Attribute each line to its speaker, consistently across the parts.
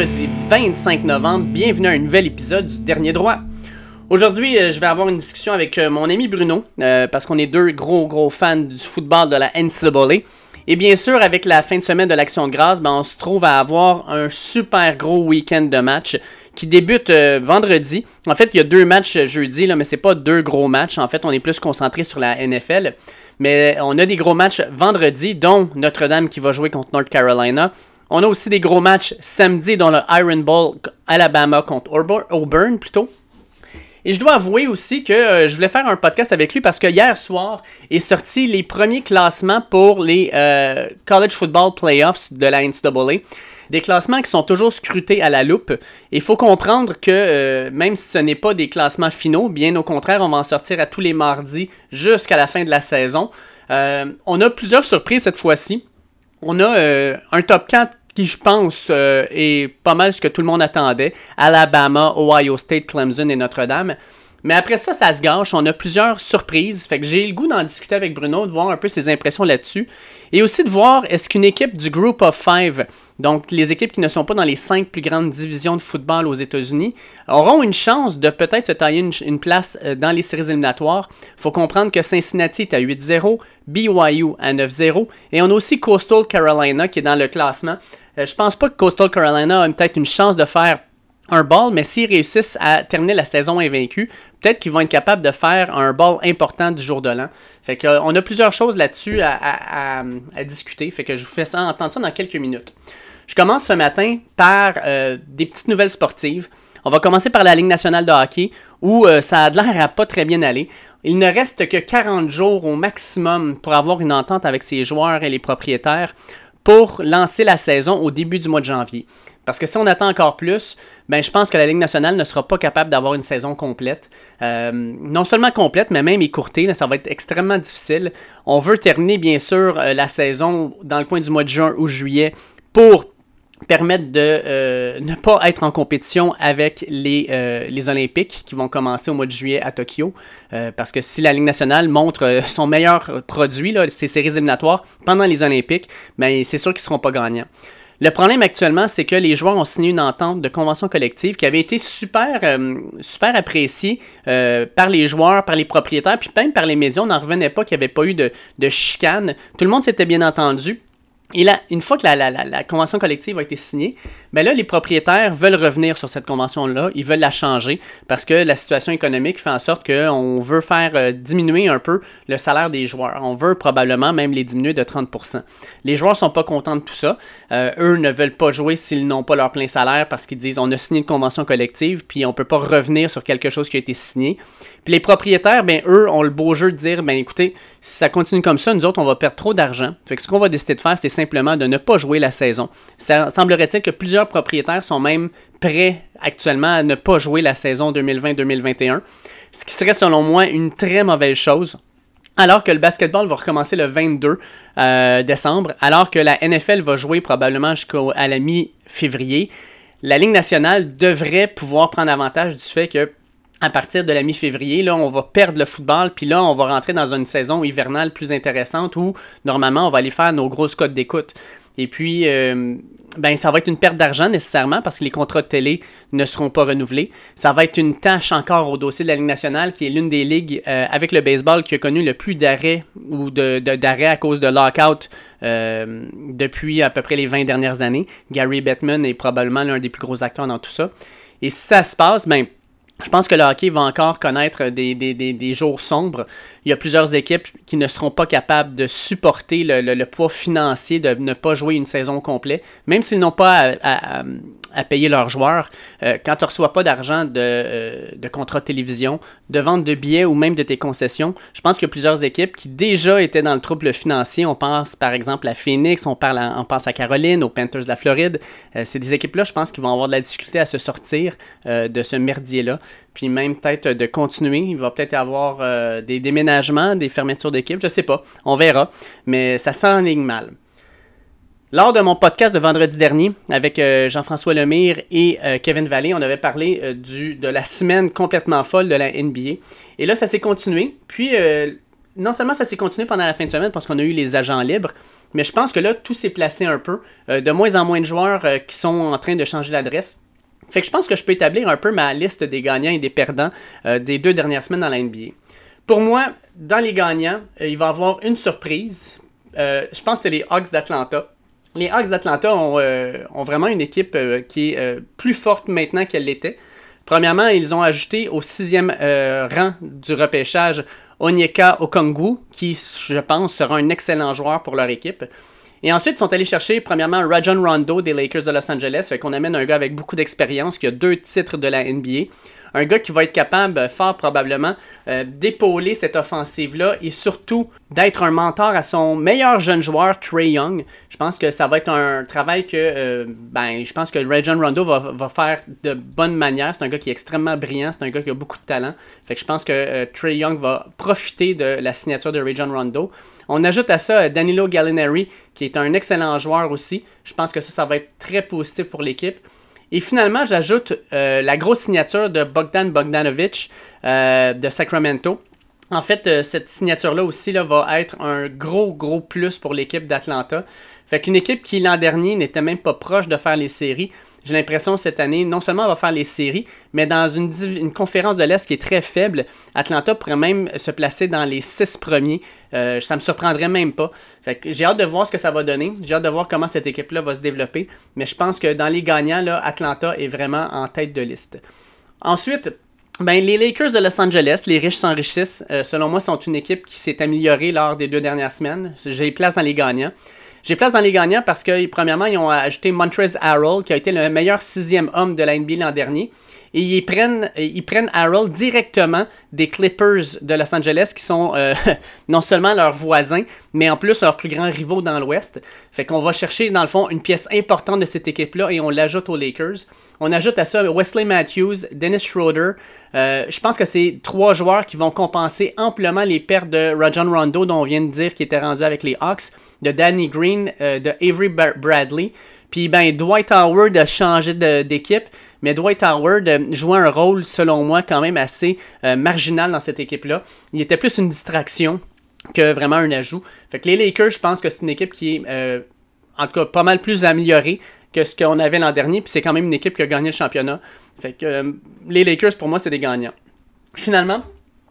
Speaker 1: mercredi 25 novembre. Bienvenue à un nouvel épisode du Dernier Droit. Aujourd'hui, euh, je vais avoir une discussion avec euh, mon ami Bruno, euh, parce qu'on est deux gros, gros fans du football de la NCAA. Et bien sûr, avec la fin de semaine de l'Action de grâce, ben, on se trouve à avoir un super gros week-end de matchs qui débute vendredi. En fait, il y a deux matchs jeudi, là, mais c'est pas deux gros matchs. En fait, on est plus concentré sur la NFL. Mais on a des gros matchs vendredi, dont Notre-Dame qui va jouer contre North Carolina. On a aussi des gros matchs samedi, dont le Iron Bowl Alabama contre Auburn plutôt. Et je dois avouer aussi que euh, je voulais faire un podcast avec lui parce que hier soir est sorti les premiers classements pour les euh, College Football Playoffs de la NCAA. Des classements qui sont toujours scrutés à la loupe. Il faut comprendre que euh, même si ce n'est pas des classements finaux, bien au contraire, on va en sortir à tous les mardis jusqu'à la fin de la saison. on a plusieurs surprises cette fois-ci. On a un top 4 je pense, euh, est pas mal ce que tout le monde attendait. Alabama, Ohio State, Clemson et Notre-Dame. Mais après ça, ça se gâche. On a plusieurs surprises. Fait que j'ai le goût d'en discuter avec Bruno, de voir un peu ses impressions là-dessus. Et aussi de voir est-ce qu'une équipe du Group of Five, donc les équipes qui ne sont pas dans les cinq plus grandes divisions de football aux États-Unis, auront une chance de peut-être se tailler une, place euh, dans les séries éliminatoires? Faut comprendre que Cincinnati est à 8-0, BYU à 9-0, et on a aussi Coastal Carolina qui est dans le classement euh, je pense pas que Coastal Carolina a peut-être une chance de faire un ball, mais s'ils réussissent à terminer la saison invaincue, peut-être qu'ils vont être capables de faire un ball important du jour de l'an. Fait que, euh, on a plusieurs choses là-dessus à, discuter. Fait que je vous fais ça, entendre ça dans quelques minutes. Je commence ce matin par euh, des petites nouvelles sportives. On va commencer par la Ligue nationale de hockey, où ça a l'air à pas très bien aller. Il ne reste que 40 jours au maximum pour avoir une entente avec ses joueurs et les propriétaires pour lancer la saison au début du mois de janvier. Parce que si on attend encore plus, ben, je pense que la Ligue nationale ne sera pas capable d'avoir une saison complète. Euh, non seulement complète, mais même écourtée. ça va être extrêmement difficile. On veut terminer, bien sûr, euh, la saison dans le coin du mois de juin ou juillet pour permettre de euh, ne pas être en compétition avec les, Olympiques qui vont commencer au mois de juillet à Tokyo. Parce que si la Ligue nationale montre son meilleur produit, ses séries éliminatoires, pendant les Olympiques, ben, c'est sûr qu'ils ne seront pas gagnants. Le problème actuellement, c'est que les joueurs ont signé une entente de convention collective qui avait été super, super appréciée par les joueurs, par les propriétaires, puis même par les médias. On n'en revenait pas qu'il n'y avait pas eu de, de chicane. Tout le monde s'était bien entendu. Et là, une fois que la, convention collective a été signée, ben là, les propriétaires veulent revenir sur cette convention-là, ils veulent la changer parce que la situation économique fait en sorte qu'on veut faire euh, diminuer un peu le salaire des joueurs. On veut probablement même les diminuer de 30%. Les joueurs sont pas contents de tout ça. Euh, eux ne veulent pas jouer s'ils n'ont pas leur plein salaire parce qu'ils disent on a signé une convention collective puis on peut pas revenir sur quelque chose qui a été signé. Puis les propriétaires, ben eux ont le beau jeu de dire ben écoutez, si ça continue comme ça, nous autres on va perdre trop d'argent. Fait que ce qu'on va décider de faire, c'est simplement de ne pas jouer la saison. Ça semblerait-il que plusieurs propriétaires sont même prêts actuellement à ne pas jouer la saison 2020-2021, ce qui serait selon moi une très mauvaise chose. Alors que le basketball va recommencer le 22 euh, décembre, alors que la NFL va jouer probablement jusqu'à la mi-février, la Ligue nationale devrait pouvoir prendre avantage du fait que à partir de la mi-février, là, on va perdre le football, puis là, on va rentrer dans une saison hivernale plus intéressante où, normalement, on va aller faire nos grosses codes d'écoute. Et puis, euh, ben, ça va être une perte d'argent nécessairement parce que les contrats de télé ne seront pas renouvelés. Ça va être une tâche encore au dossier de la Ligue nationale, qui est l'une des ligues euh, avec le baseball qui a connu le plus d'arrêts ou d'arrêts de, à cause de lockout euh, depuis à peu près les 20 dernières années. Gary Bettman est probablement l'un des plus gros acteurs dans tout ça. Et si ça se passe, ben, je pense que le hockey va encore connaître des, des, des, jours sombres. Il y a plusieurs équipes qui ne seront pas capables de supporter le, le, poids financier de ne pas jouer une saison complète, même s'ils n'ont pas payer leurs joueurs. Euh, quand tu ne reçois pas d'argent de, euh, de contrat de télévision, de vente de billets ou même de tes concessions, je pense qu'il y a plusieurs équipes qui déjà étaient dans le trouble financier. On pense par exemple à Phoenix, on, parle on pense à Caroline, aux Panthers de la Floride. Euh, c'est des équipes-là, je pense, qui vont avoir de la difficulté à se sortir de ce merdier-là. Puis même peut-être de continuer. Il va peut-être avoir des déménagements, des fermetures d'équipes, je sais pas. On verra. Mais ça s'enligne mal. Lors de mon podcast de vendredi dernier avec euh, Jean-François Lemire et euh, Kevin Vallée, on avait parlé euh, de la semaine complètement folle de la NBA. Et là, ça s'est continué. Puis, non seulement ça s'est continué pendant la fin de semaine parce qu'on a eu les agents libres, mais je pense que là, tout s'est placé un peu. De moins en moins de joueurs qui sont en train de changer l'adresse. Fait que je pense que je peux établir un peu ma liste des gagnants et des perdants des deux dernières semaines dans la NBA. Pour moi, dans les gagnants, il va y avoir une surprise. je pense que c'est les Hawks d'Atlanta. Les Hawks d'Atlanta ont, ont, vraiment une équipe qui est plus forte maintenant qu'elle l'était. Premièrement, ils ont ajouté au sixième rang du repêchage Onyeka Okongwu, qui, je pense, sera un excellent joueur pour leur équipe. Et ensuite, ils sont allés chercher, premièrement, Rajon Rondo des Lakers de Los Angeles. Fait qu'on amène un gars avec beaucoup d'expérience qui a deux titres de la NBA un gars qui va être capable, euh, fort probablement, euh, d'épauler cette offensive-là et surtout d'être un mentor à son meilleur jeune joueur, Trey Young. Je pense que ça va être un travail que, euh, ben, je pense que Rajon Rondo va, faire de bonne manière. C'est un gars qui est extrêmement brillant, c'est un gars qui a beaucoup de talent. Fait que je pense que Trey Young va profiter de la signature de Rajon Rondo. On ajoute à ça Danilo Gallinari, qui est un excellent joueur aussi. Je pense que ça, ça va être très positif pour l'équipe. Et finalement, j'ajoute euh, la grosse signature de Bogdan Bogdanovic euh, de Sacramento. En fait, euh, cette signature-là aussi là, va être un gros, gros plus pour l'équipe d'Atlanta. Fait qu'une équipe qui l'an dernier n'était même pas proche de faire les séries, j'ai l'impression cette année, non seulement va faire les séries, mais dans une, conférence de l'Est qui est très faible, Atlanta pourrait même se placer dans les six premiers. Euh, ça me surprendrait même pas. J'ai hâte de voir ce que ça va donner. J'ai hâte de voir comment cette équipe-là va se développer. Mais je pense que dans les gagnants, là, Atlanta est vraiment en tête de liste. Ensuite, ben, les Lakers de Los Angeles, les riches s'enrichissent, euh, selon moi, sont une équipe qui s'est améliorée lors des deux dernières semaines. J'ai place dans les gagnants. J'ai place dans les gagnants parce que, premièrement, ils ont ajouté Montrez Harrell, qui a été le meilleur sixième homme de la NBA l'an dernier. Et ils prennent, ils prennent Harrell directement des Clippers de Los Angeles, qui sont euh, non seulement leurs voisins, mais en plus leurs plus grands rivaux dans l'Ouest. Fait qu'on va chercher, dans le fond, une pièce importante de cette équipe-là et on l'ajoute aux Lakers. On ajoute à ça Wesley Matthews, Dennis Schroeder. Euh, je pense que c'est trois joueurs qui vont compenser amplement les pertes de Rajon Rondo, dont on vient de dire qu'il était rendu avec les Hawks, de Danny Green, euh, de Avery Bradley. Puis ben, Dwight Howard a changé d'équipe, mais Dwight Howard euh, jouait un rôle, selon moi, quand même assez marginal dans cette équipe-là. Il était plus une distraction que vraiment un ajout. Fait que les Lakers, je pense que c'est une équipe qui est en tout cas pas mal plus améliorée que ce qu'on avait l'an dernier. Puis c'est quand même une équipe qui a gagné le championnat. Fait que euh, les Lakers, pour moi, c'est des gagnants. Finalement,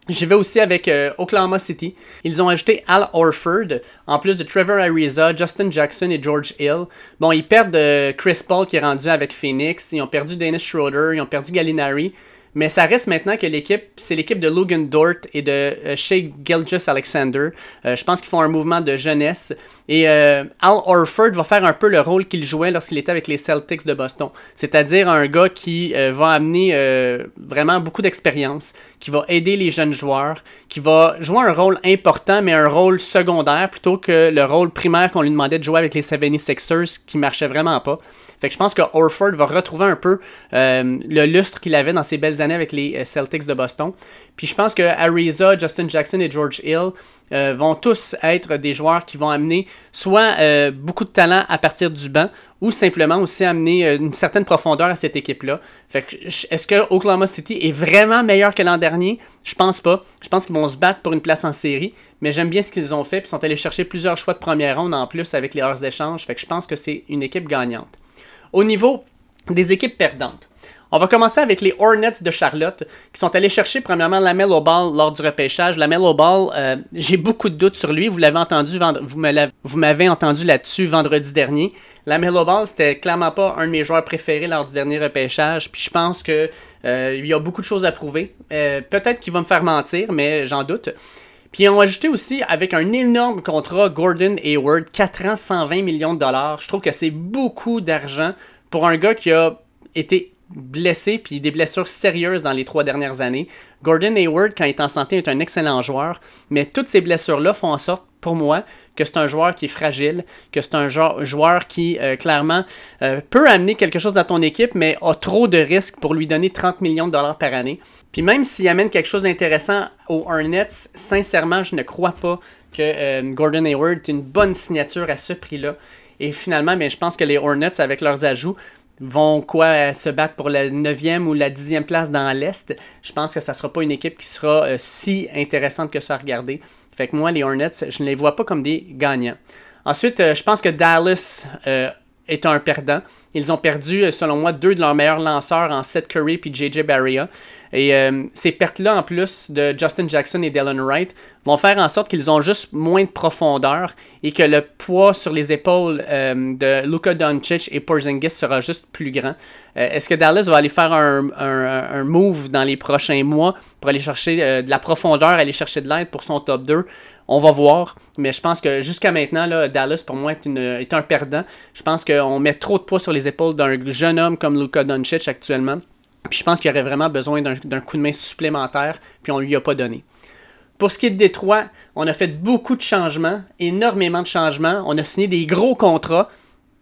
Speaker 1: je vais aussi avec euh, Oklahoma City. Ils ont ajouté Al Orford, en plus de Trevor Ariza, Justin Jackson et George Hill. Bon, ils perdent euh, Chris Paul qui est rendu avec Phoenix. Ils ont perdu Dennis Schroeder. Ils ont perdu Gallinari. Mais ça reste maintenant que l'équipe, c'est l'équipe de Logan Dort et de euh, Shea Gilgis Alexander. Euh, je pense qu'ils font un mouvement de jeunesse. Et euh, Al Orford va faire un peu le rôle qu'il jouait lorsqu'il était avec les Celtics de Boston. C'est-à-dire un gars qui va amener vraiment beaucoup d'expérience, qui va aider les jeunes joueurs, qui va jouer un rôle important, mais un rôle secondaire plutôt que le rôle primaire qu'on lui demandait de jouer avec les 76ers qui marchait vraiment pas. Fait que je pense que Orford va retrouver un peu le lustre qu'il avait dans ses belles années avec les euh, Celtics de Boston. Puis je pense que Ariza, Justin Jackson et George Hill euh, vont tous être des joueurs qui vont amener soit euh, beaucoup de talent à partir du banc ou simplement aussi amener une certaine profondeur à cette équipe-là. Fait que est-ce que Oklahoma City est vraiment meilleur que l'an dernier? Je pense pas. Je pense qu'ils vont se battre pour une place en série, mais j'aime bien ce qu'ils ont fait puis sont allés chercher plusieurs choix de première ronde en plus avec leurs échanges. Fait que je pense que c'est une équipe gagnante. Au niveau des équipes perdantes, on va commencer avec les Hornets de Charlotte, qui sont allés chercher premièrement la Melo Ball lors du repêchage. La Melo Ball, euh, j'ai beaucoup de doutes sur lui. Vous l'avez entendu, vous m'avez entendu là-dessus vendredi dernier. La Melo Ball, c'était clairement pas un de mes joueurs préférés lors du dernier repêchage. Puis je pense que euh, y a beaucoup de choses à prouver. Euh, peut-être qu'il va me faire mentir, mais j'en doute. Puis ils ont ajouté aussi avec un énorme contrat Gordon Hayward, 4 ans, 120 millions de dollars. Je trouve que c'est beaucoup d'argent pour un gars qui a été blessé puis des blessures sérieuses dans les trois dernières années. Gordon Hayward, quand il est en santé, est un excellent joueur, mais toutes ces blessures-là font en sorte, pour moi, que c'est un joueur qui est fragile, que c'est un joueur qui, euh, clairement, euh, peut amener quelque chose à ton équipe, mais a trop de risques pour lui donner 30 millions de dollars par année. Puis même s'il amène quelque chose d'intéressant aux Hornets, sincèrement, je ne crois pas que euh, Gordon Hayward est une bonne signature à ce prix-là. Et finalement, ben, je pense que les Hornets, avec leurs ajouts, vont quoi se battre pour la 9e ou la 10e place dans l'Est. Je pense que ça ne sera pas une équipe qui sera euh, si intéressante que ça à regarder. Fait que moi, les Hornets, je ne les vois pas comme des gagnants. Ensuite, euh, je pense que Dallas euh, est un perdant. Ils ont perdu, euh, selon moi, deux de leurs meilleurs lanceurs en Seth Curry et JJ Barria. Et euh, ces pertes-là, en plus de Justin Jackson et Dylan Wright, vont faire en sorte qu'ils ont juste moins de profondeur et que le poids sur les épaules euh, de Luka Doncic et Porzingis sera juste plus grand. Est-ce que Dallas va aller faire un, un, move dans les prochains mois pour aller chercher de la profondeur, aller chercher de l'aide pour son top 2 on va voir, mais je pense que jusqu'à maintenant, là, Dallas, pour moi, est, une, est un perdant. Je pense qu'on met trop de poids sur les épaules d'un jeune homme comme Luka Doncic actuellement. Puis je pense qu'il aurait vraiment besoin d'un coup de main supplémentaire, puis on ne lui a pas donné. Pour ce qui est de Détroit, on a fait beaucoup de changements, énormément de changements. On a signé des gros contrats.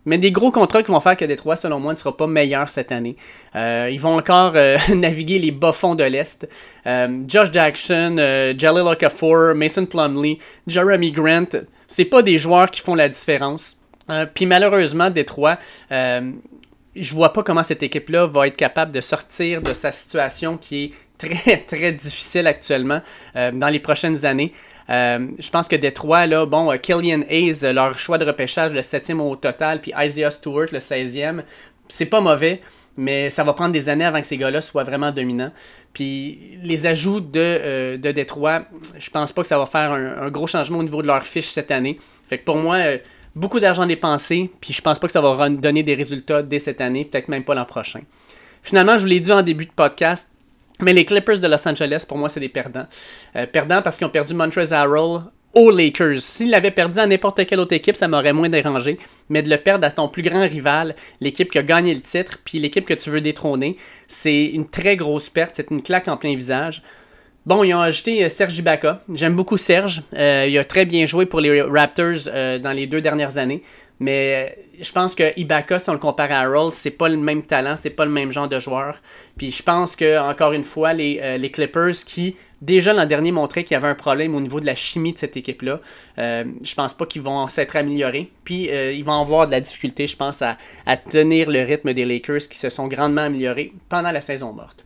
Speaker 1: Mais des gros contrats qui vont faire que Détroit, selon moi, ne sera pas meilleur cette année. Euh, ils vont encore euh, naviguer les bas-fonds de l'Est. Euh, Josh Jackson, Jalil Okafor, Mason Plumley, Jeremy Grant, c'est pas des joueurs qui font la différence. Puis malheureusement, Détroit, je vois pas comment cette équipe-là va être capable de sortir de sa situation qui est très, très difficile actuellement dans les prochaines années. Euh, je pense que Détroit, là, bon, euh, Killian Hayes, euh, leur choix de repêchage, le 7e au total, puis Isaiah Stewart, le 16e, c'est pas mauvais, mais ça va prendre des années avant que ces gars-là soient vraiment dominants. Puis les ajouts de, de Détroit, je pense pas que ça va faire un, gros changement au niveau de leur fiche cette année. Fait que pour moi, beaucoup d'argent dépensé, puis je pense pas que ça va donner des résultats dès cette année, peut-être même pas l'an prochain. Finalement, je vous l'ai dit en début de podcast, mais les Clippers de Los Angeles, pour moi, c'est des perdants. Euh, perdants parce qu'ils ont perdu Montrezl Harrell aux Lakers. S'ils l'avaient perdu à n'importe quelle autre équipe, ça m'aurait moins dérangé. Mais de le perdre à ton plus grand rival, l'équipe qui a gagné le titre, puis l'équipe que tu veux détrôner, c'est une très grosse perte. C'est une claque en plein visage. Bon, ils ont ajouté euh, Serge Ibaka. J'aime beaucoup Serge. Euh, il a très bien joué pour les Raptors dans les deux dernières années. Mais euh, je pense que Ibaka, si on le compare à Harold, c'est pas le même talent, c'est pas le même genre de joueur. Puis je pense que, encore une fois, les, euh, Clippers qui, déjà l'an dernier, montraient qu'il y avait un problème au niveau de la chimie de cette équipe-là, euh, je pense pas qu'ils vont s'être améliorés. Puis ils vont avoir de la difficulté, je pense, à tenir le rythme des Lakers qui se sont grandement améliorés pendant la saison morte.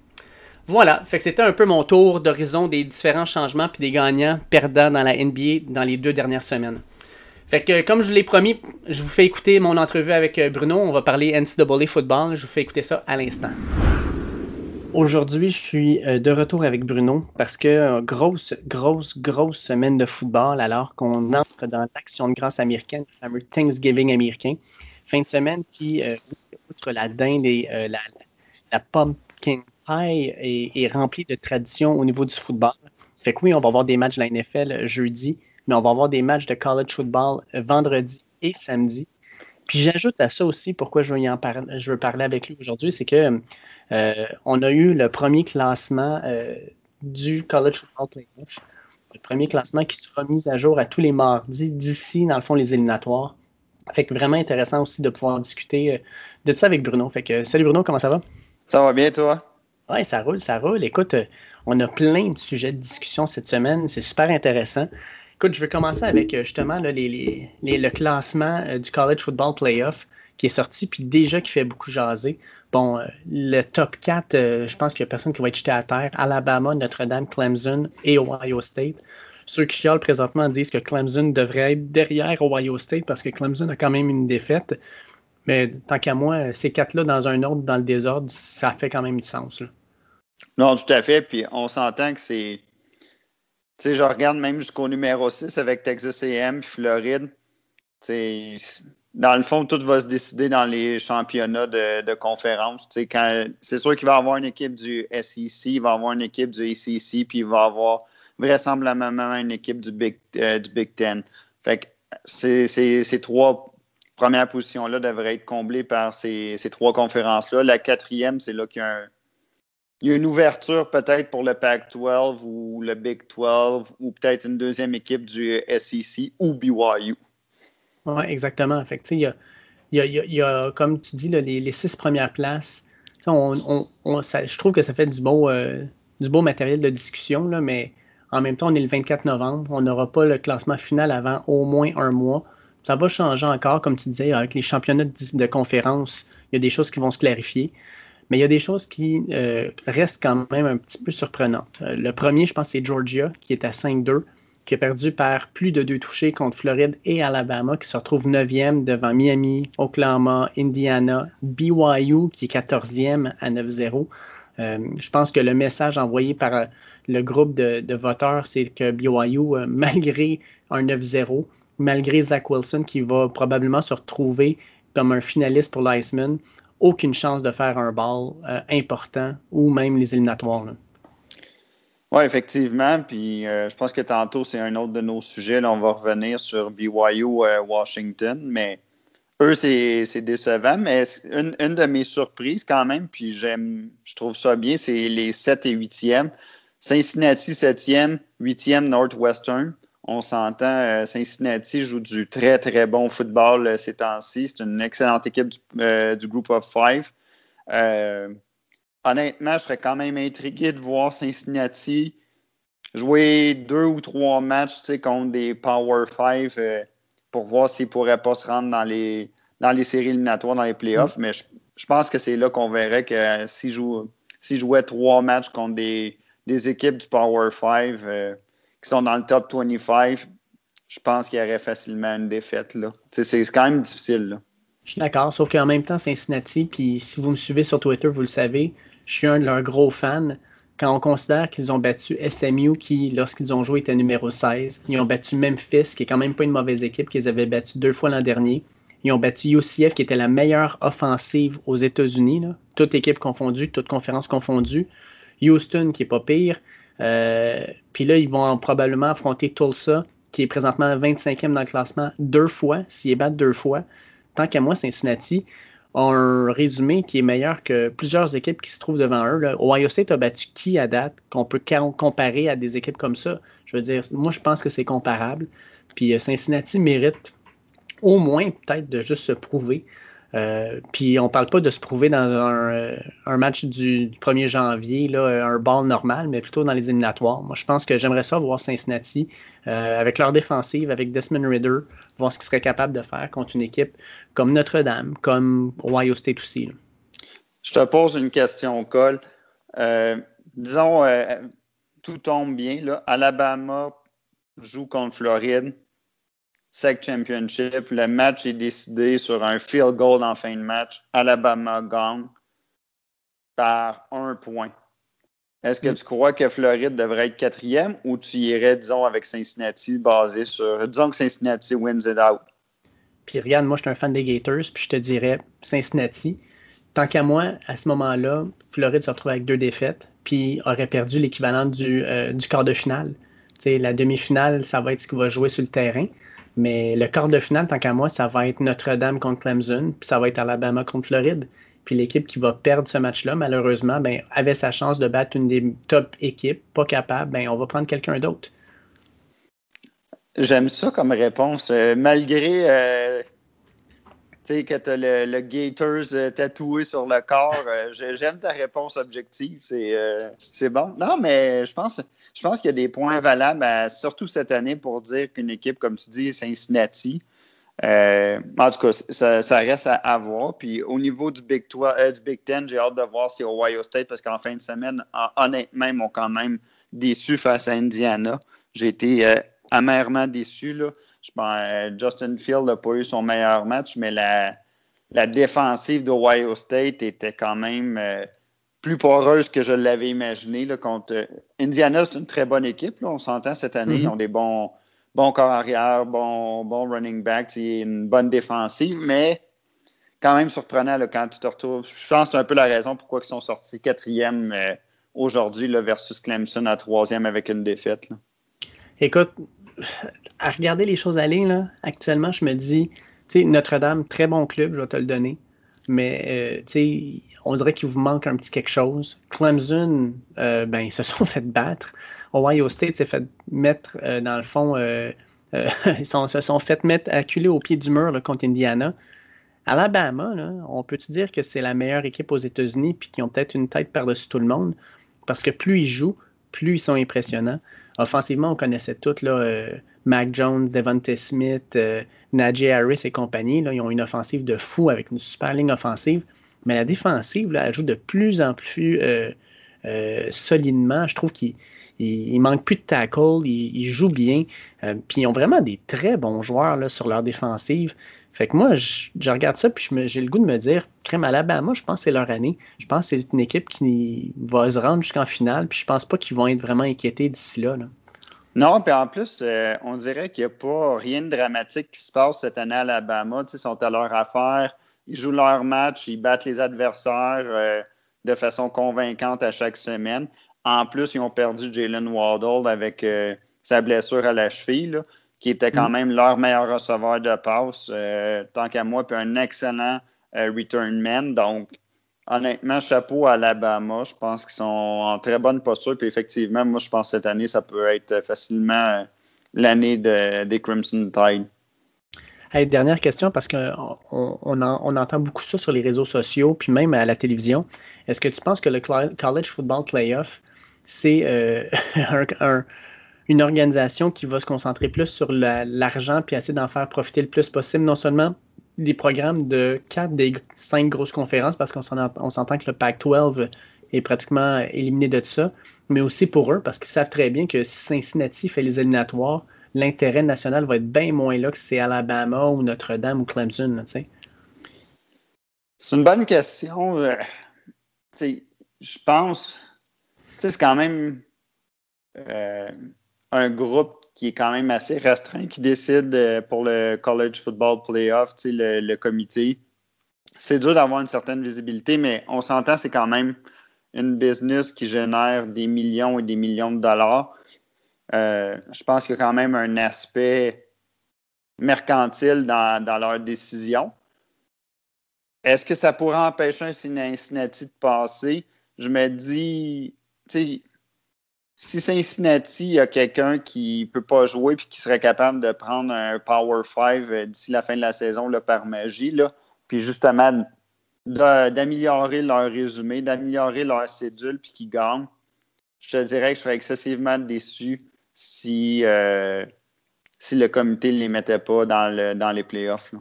Speaker 1: Voilà, c'était un peu mon tour d'horizon des différents changements puis des gagnants perdants dans la NBA dans les deux dernières semaines. Fait que, comme je l'ai promis, je vous fais écouter mon entrevue avec euh, Bruno. On va parler NCAA football. Je vous fais écouter ça à l'instant. Aujourd'hui, je suis euh, de retour avec Bruno parce que euh, grosse, grosse, grosse semaine de football alors qu'on entre dans l'action de grâce américaine, le fameux Thanksgiving américain. Fin de semaine qui, outre la dinde et la, pumpkin pie, est, remplie de traditions au niveau du football. Fait que oui, on va avoir des matchs de la NFL jeudi, mais on va avoir des matchs de college football euh, vendredi et samedi. Puis j'ajoute à ça aussi pourquoi je veux, parler avec lui aujourd'hui, c'est que euh, on a eu le premier classement euh, du college football playoff, le premier classement qui sera mis à jour à tous les mardis d'ici, dans le fond, les éliminatoires. Fait que vraiment intéressant aussi de pouvoir discuter de ça avec Bruno. Fait que salut Bruno, comment ça va?
Speaker 2: Ça va bien toi?
Speaker 1: Oui, ça roule, ça roule. Écoute, on a plein de sujets de discussion cette semaine. C'est super intéressant. Écoute, je vais commencer avec euh, justement les, le classement euh, du College Football Playoff qui est sorti, puis déjà qui fait beaucoup jaser. Bon, euh, le top 4, je pense qu'il n'y a personne qui va être jeté à terre. Alabama, Notre-Dame, Clemson et Ohio State. Ceux qui chialent présentement disent que Clemson devrait être derrière Ohio State parce que Clemson a quand même une défaite. Mais tant qu'à moi, ces quatre-là dans un ordre, dans le désordre, ça fait quand même du sens.
Speaker 2: Non, tout à fait. Puis on s'entend que c'est sais, je regarde même jusqu'au numéro 6 avec Texas AM et Floride. dans le fond, tout va se décider dans les championnats de, de conférence. C'est sûr qu'il va y avoir une équipe du SEC, il va y avoir une équipe du ACC, puis il va y avoir vraisemblablement une équipe du Big, euh, du Big Ten. Fait que ces trois premières positions-là devraient être comblées par ces, ces trois conférences-là. La quatrième, c'est là qu'il y a un, il y a une ouverture peut-être pour le Pac-12 ou le Big 12 ou peut-être une deuxième équipe du SEC ou BYU.
Speaker 1: Oui, exactement. Fait il, y a, il, y a, comme tu dis, les, six premières places. je trouve que ça fait du beau, euh, matériel de discussion, mais en même temps, on est le 24 novembre. On n'aura pas le classement final avant au moins un mois. Ça va changer encore, comme tu disais, avec les championnats de, de conférence. Il y a des choses qui vont se clarifier. Mais il y a des choses qui euh, restent quand même un petit peu surprenantes. Euh, le premier, je pense, c'est Georgia, qui est à 5-2. qui a perdu par plus de deux touchés contre Floride et Alabama, qui se retrouve 9e devant Miami, Oklahoma, Indiana, BYU, qui est 14e à 9-0. Euh, je pense que le message envoyé par le groupe de, voteurs, c'est que BYU, malgré un 9-0, malgré Zach Wilson qui va probablement se retrouver comme un finaliste pour l'Iceman, aucune chance de faire un ball important ou même les éliminatoires.
Speaker 2: Oui, effectivement. Puis je pense que tantôt, c'est un autre de nos sujets. On va revenir sur BYU Washington, mais eux, c'est décevant, mais une, de mes surprises quand même, puis j'aime, je trouve ça bien, c'est les 7 et 8e. Cincinnati 7e, 8e Northwestern. On s'entend, euh, Cincinnati joue du très, très bon football euh, ces temps-ci. C'est une excellente équipe du, euh, Group of Five. honnêtement, je serais quand même intrigué de voir Cincinnati jouer deux ou trois matchs contre des Power Five pour voir s'ils ne pourraient pas se rendre dans les, dans les séries éliminatoires, dans les playoffs. Mm. Mais je, pense que c'est là qu'on verrait que s'ils jouaient trois matchs contre des, équipes du Power 5 euh, qui sont dans le top 25, je pense qu'il y aurait facilement une défaite. C'est quand même difficile.
Speaker 1: Je suis d'accord, sauf qu'en même temps, Cincinnati, puis si vous me suivez sur Twitter, vous le savez, je suis un de leurs gros fans quand on considère qu'ils ont battu SMU, qui, lorsqu'ils ont joué, était numéro 16, ils ont battu Memphis, qui est quand même pas une mauvaise équipe, qu'ils avaient battu deux fois l'an dernier. Ils ont battu UCF, qui était la meilleure offensive aux États-Unis, toute équipe confondue, toute conférence confondue. Houston, qui est pas pire. Euh, puis là, ils vont probablement affronter Tulsa, qui est présentement 25e dans le classement, deux fois, s'ils battent deux fois. Tant qu'à moi, Cincinnati, ont un résumé qui est meilleur que plusieurs équipes qui se trouvent devant eux. Là. Ohio State a battu qui à date qu'on peut comparer à des équipes comme ça? Je veux dire, moi, je pense que c'est comparable. Puis euh, Cincinnati mérite au moins peut-être de juste se prouver. Euh, puis on parle pas de se prouver dans un, euh, match du, 1er janvier, là, un ball normal, mais plutôt dans les éliminatoires. Moi, je pense que j'aimerais ça voir Cincinnati euh, avec leur défensive, avec Desmond Ritter, voir ce qu'ils seraient capables de faire contre une équipe comme Notre-Dame, comme Ohio State aussi.
Speaker 2: Je te pose une question, Cole. disons, tout tombe bien. Là. Alabama joue contre Floride. SEC Championship. Le match est décidé sur un field goal en fin de match. Alabama gagne par un point. Est-ce que mm. tu crois que Floride devrait être quatrième ou tu irais, disons, avec Cincinnati basé sur. Disons que Cincinnati wins it out?
Speaker 1: Puis regarde, moi, je suis un fan des Gators, puis je te dirais Cincinnati. Tant qu'à moi, à ce moment-là, Floride se retrouve avec deux défaites, puis aurait perdu l'équivalent du, euh, du quart de finale. La demi-finale, ça va être ce qui va jouer sur le terrain. Mais le quart de finale, tant qu'à moi, ça va être Notre-Dame contre Clemson, puis ça va être Alabama contre Floride. Puis l'équipe qui va perdre ce match-là, malheureusement, ben, avait sa chance de battre une des top équipes, pas capable, ben, on va prendre quelqu'un d'autre.
Speaker 2: J'aime ça comme réponse. Euh, malgré euh, que tu as le, Gators euh, tatoué sur le corps. Euh, j'aime ta réponse objective. Euh, c'est bon. Non, mais je pense, je pense qu'il y a des points valables, surtout cette année, pour dire qu'une équipe, comme tu dis, Cincinnati, en tout cas, ça, reste à, voir. Puis au niveau du Big, du Big Ten, j'ai hâte de voir si Ohio State, parce qu'en fin de semaine, honnêtement, ils m'ont quand même déçu face à Indiana. J'ai été amèrement déçu. Là. Je pense, euh, Justin Field n'a pas eu son meilleur match, mais la, la défensive d'Ohio State était quand même euh, plus poreuse que je l'avais imaginé. Là, contre euh, Indiana, c'est une très bonne équipe. on s'entend cette année. Ils mm-hmm. ont des bons, bons corps arrière, bons, bons running backs, une bonne défensive, mais quand même surprenant quand tu te retrouves. Je pense que c'est un peu la raison pourquoi ils sont sortis quatrième aujourd'hui versus Clemson à troisième avec une défaite.
Speaker 1: Écoute, à regarder les choses aller, là, actuellement, je me dis, tu sais, Notre-Dame, très bon club, je vais te le donner. Mais, euh, on dirait qu'il vous manque un petit quelque chose. Clemson, euh, ben, ils se sont fait battre. Ohio State s'est fait mettre, euh, dans le fond, ils se sont fait mettre acculés au pied du mur contre Indiana. Alabama, là, on peut-tu dire que c'est la meilleure équipe aux États-Unis puis qu'ils ont peut-être une tête par-dessus tout le monde? Parce que plus ils jouent, plus ils sont impressionnants. Offensivement, on connaissait tous euh, Mac Jones, Devontae Smith, euh, Harris et compagnie. Ils ont une offensive de fou avec une super ligne offensive. Mais la défensive, elle joue de plus en plus euh, solidement. Je trouve qu'il il, manque plus de tackle, il, joue bien. puis ils ont vraiment des très bons joueurs sur leur défensive. Fait que moi, je, regarde ça, puis j'ai le goût de me dire, crème Alabama, je pense que c'est leur année. Je pense que c'est une équipe qui va se rendre jusqu'en finale, puis je pense pas qu'ils vont être vraiment inquiétés d'ici là,
Speaker 2: Non, puis en plus, euh, on dirait qu'il n'y a pas rien de dramatique qui se passe cette année à Alabama. ils sont à leur affaire, ils jouent leur match, ils battent les adversaires euh, de façon convaincante à chaque semaine. En plus, ils ont perdu Jalen Waddle avec euh, sa blessure à la cheville qui était quand mm. même leur meilleur receveur de passe, euh, tant qu'à moi, puis un excellent euh, return man. Donc, honnêtement, chapeau à Alabama. Je pense qu'ils sont en très bonne posture. Puis effectivement, moi, je pense que cette année, ça peut être facilement euh, l'année des Crimson Tide.
Speaker 1: dernière question, parce qu'on on, entend beaucoup ça sur les réseaux sociaux, puis même à la télévision. Est-ce que tu penses que le College Football Playoff, c'est un, une organisation qui va se concentrer plus sur l'argent puis essayer d'en faire profiter le plus possible, non seulement des programmes de quatre des cinq grosses conférences, parce qu'on s'entend que le Pac-12 est pratiquement éliminé de ça, mais aussi pour eux, parce qu'ils savent très bien que si Cincinnati fait les éliminatoires, l'intérêt national va être bien moins là que c'est Alabama ou Notre-Dame ou Clemson.
Speaker 2: c'est une bonne question. Euh, je pense, c'est quand même euh, un groupe qui est quand même assez restreint qui décide euh, pour le College Football Playoff, le, le comité. C'est dur d'avoir une certaine visibilité, mais on s'entend, c'est quand même une business qui génère des millions et des millions de dollars. Euh, je pense qu'il y a quand même un aspect mercantile dans, dans leur décision. Est-ce que ça pourrait empêcher un Cincinnati de passer? Je me dis, tu sais, si Cincinnati a quelqu'un qui ne peut pas jouer et qui serait capable de prendre un Power 5 euh, d'ici la fin de la saison là, par magie, là, puis justement d'améliorer leur résumé, d'améliorer leur cédule puis qu'ils gagnent, je te dirais que je serais excessivement déçu si, euh, si le comité ne les mettait pas dans, le, dans les playoffs.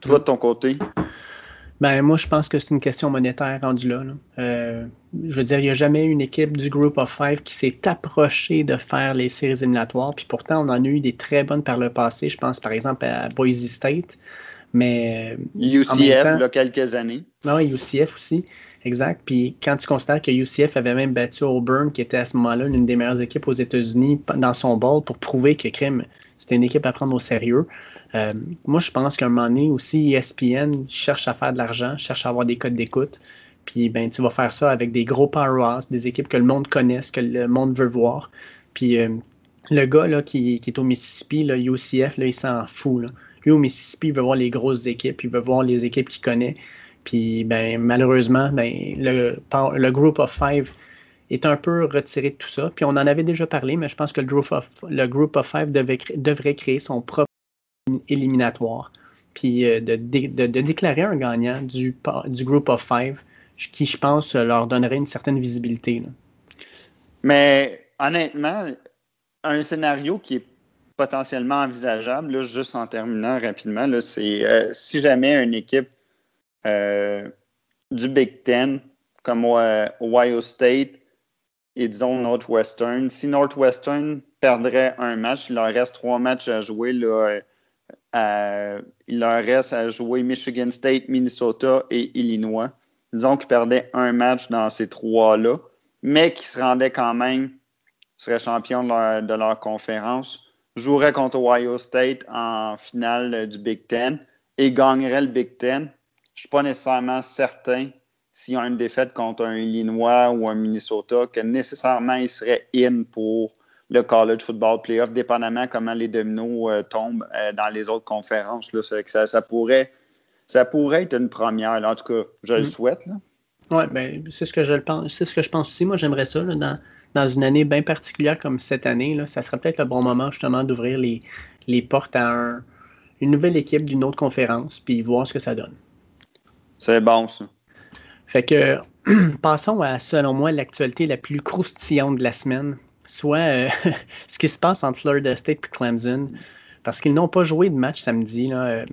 Speaker 2: Toi, de ton côté?
Speaker 1: Ben, moi, je pense que c'est une question monétaire rendue là. Euh, je veux dire, il n'y a jamais une équipe du Group of Five qui s'est approchée de faire les séries éliminatoires. Puis pourtant, on en a eu des très bonnes par le passé. Je pense par exemple à Boise State. Mais.
Speaker 2: UCF, il y a quelques années.
Speaker 1: Ah oui, UCF aussi. Exact. Puis quand tu constates que UCF avait même battu Auburn, qui était à ce moment-là l'une des meilleures équipes aux États-Unis dans son ball, pour prouver que Crime, c'était une équipe à prendre au sérieux. Euh, moi, je pense qu'à un moment donné aussi, ESPN cherche à faire de l'argent, cherche à avoir des codes d'écoute. Puis ben, tu vas faire ça avec des gros powerhouses, des équipes que le monde connaisse, que le monde veut voir. Puis euh, le gars là, qui, est au Mississippi, là, UCF, là, il s'en fout. Là. Lui, au Mississippi, il veut voir les grosses équipes, il veut voir les équipes qu'il connaît. Puis ben, malheureusement, ben, le, le Group of Five est un peu retiré de tout ça. Puis on en avait déjà parlé, mais je pense que le Group of, le group of Five devrait créer son propre éliminatoire. Puis euh, de, déclarer un gagnant du, du Group of Five, qui, je pense, leur donnerait une certaine visibilité.
Speaker 2: Mais honnêtement, un scénario qui est potentiellement envisageable, juste en terminant rapidement, c'est euh, si jamais une équipe euh, du Big Ten, comme Ohio State et disons Northwestern, si Northwestern perdrait un match, il leur reste trois matchs à jouer. Là, il leur reste à jouer Michigan State, Minnesota et Illinois. Disons qu'ils perdaient un match dans ces trois-là, mais qu'ils se rendaient quand même, seraient champions de leur, de leur conférence, joueraient contre Ohio State en finale du Big Ten et gagneraient le Big Ten je ne suis pas nécessairement certain s'il y a une défaite contre un Illinois ou un Minnesota que nécessairement il serait in pour le college football playoff, dépendamment comment les dominos euh, tombent euh, dans les autres conférences. Là. Ça, ça, pourrait, ça pourrait être une première. En tout cas, je le mm. souhaite.
Speaker 1: Oui, ben, c'est ce que je pense. C'est ce que je pense aussi. Moi, j'aimerais ça dans, dans, une année bien particulière comme cette année. Là, ça serait peut-être le bon moment justement d'ouvrir les, les portes à une nouvelle équipe d'une autre conférence, puis voir ce que ça donne.
Speaker 2: C'est bon, ça.
Speaker 1: Fait que, passons à, selon moi, l'actualité la plus croustillante de la semaine, soit euh, ce qui se passe entre Florida State et Clemson, parce qu'ils n'ont pas joué de match samedi. Là.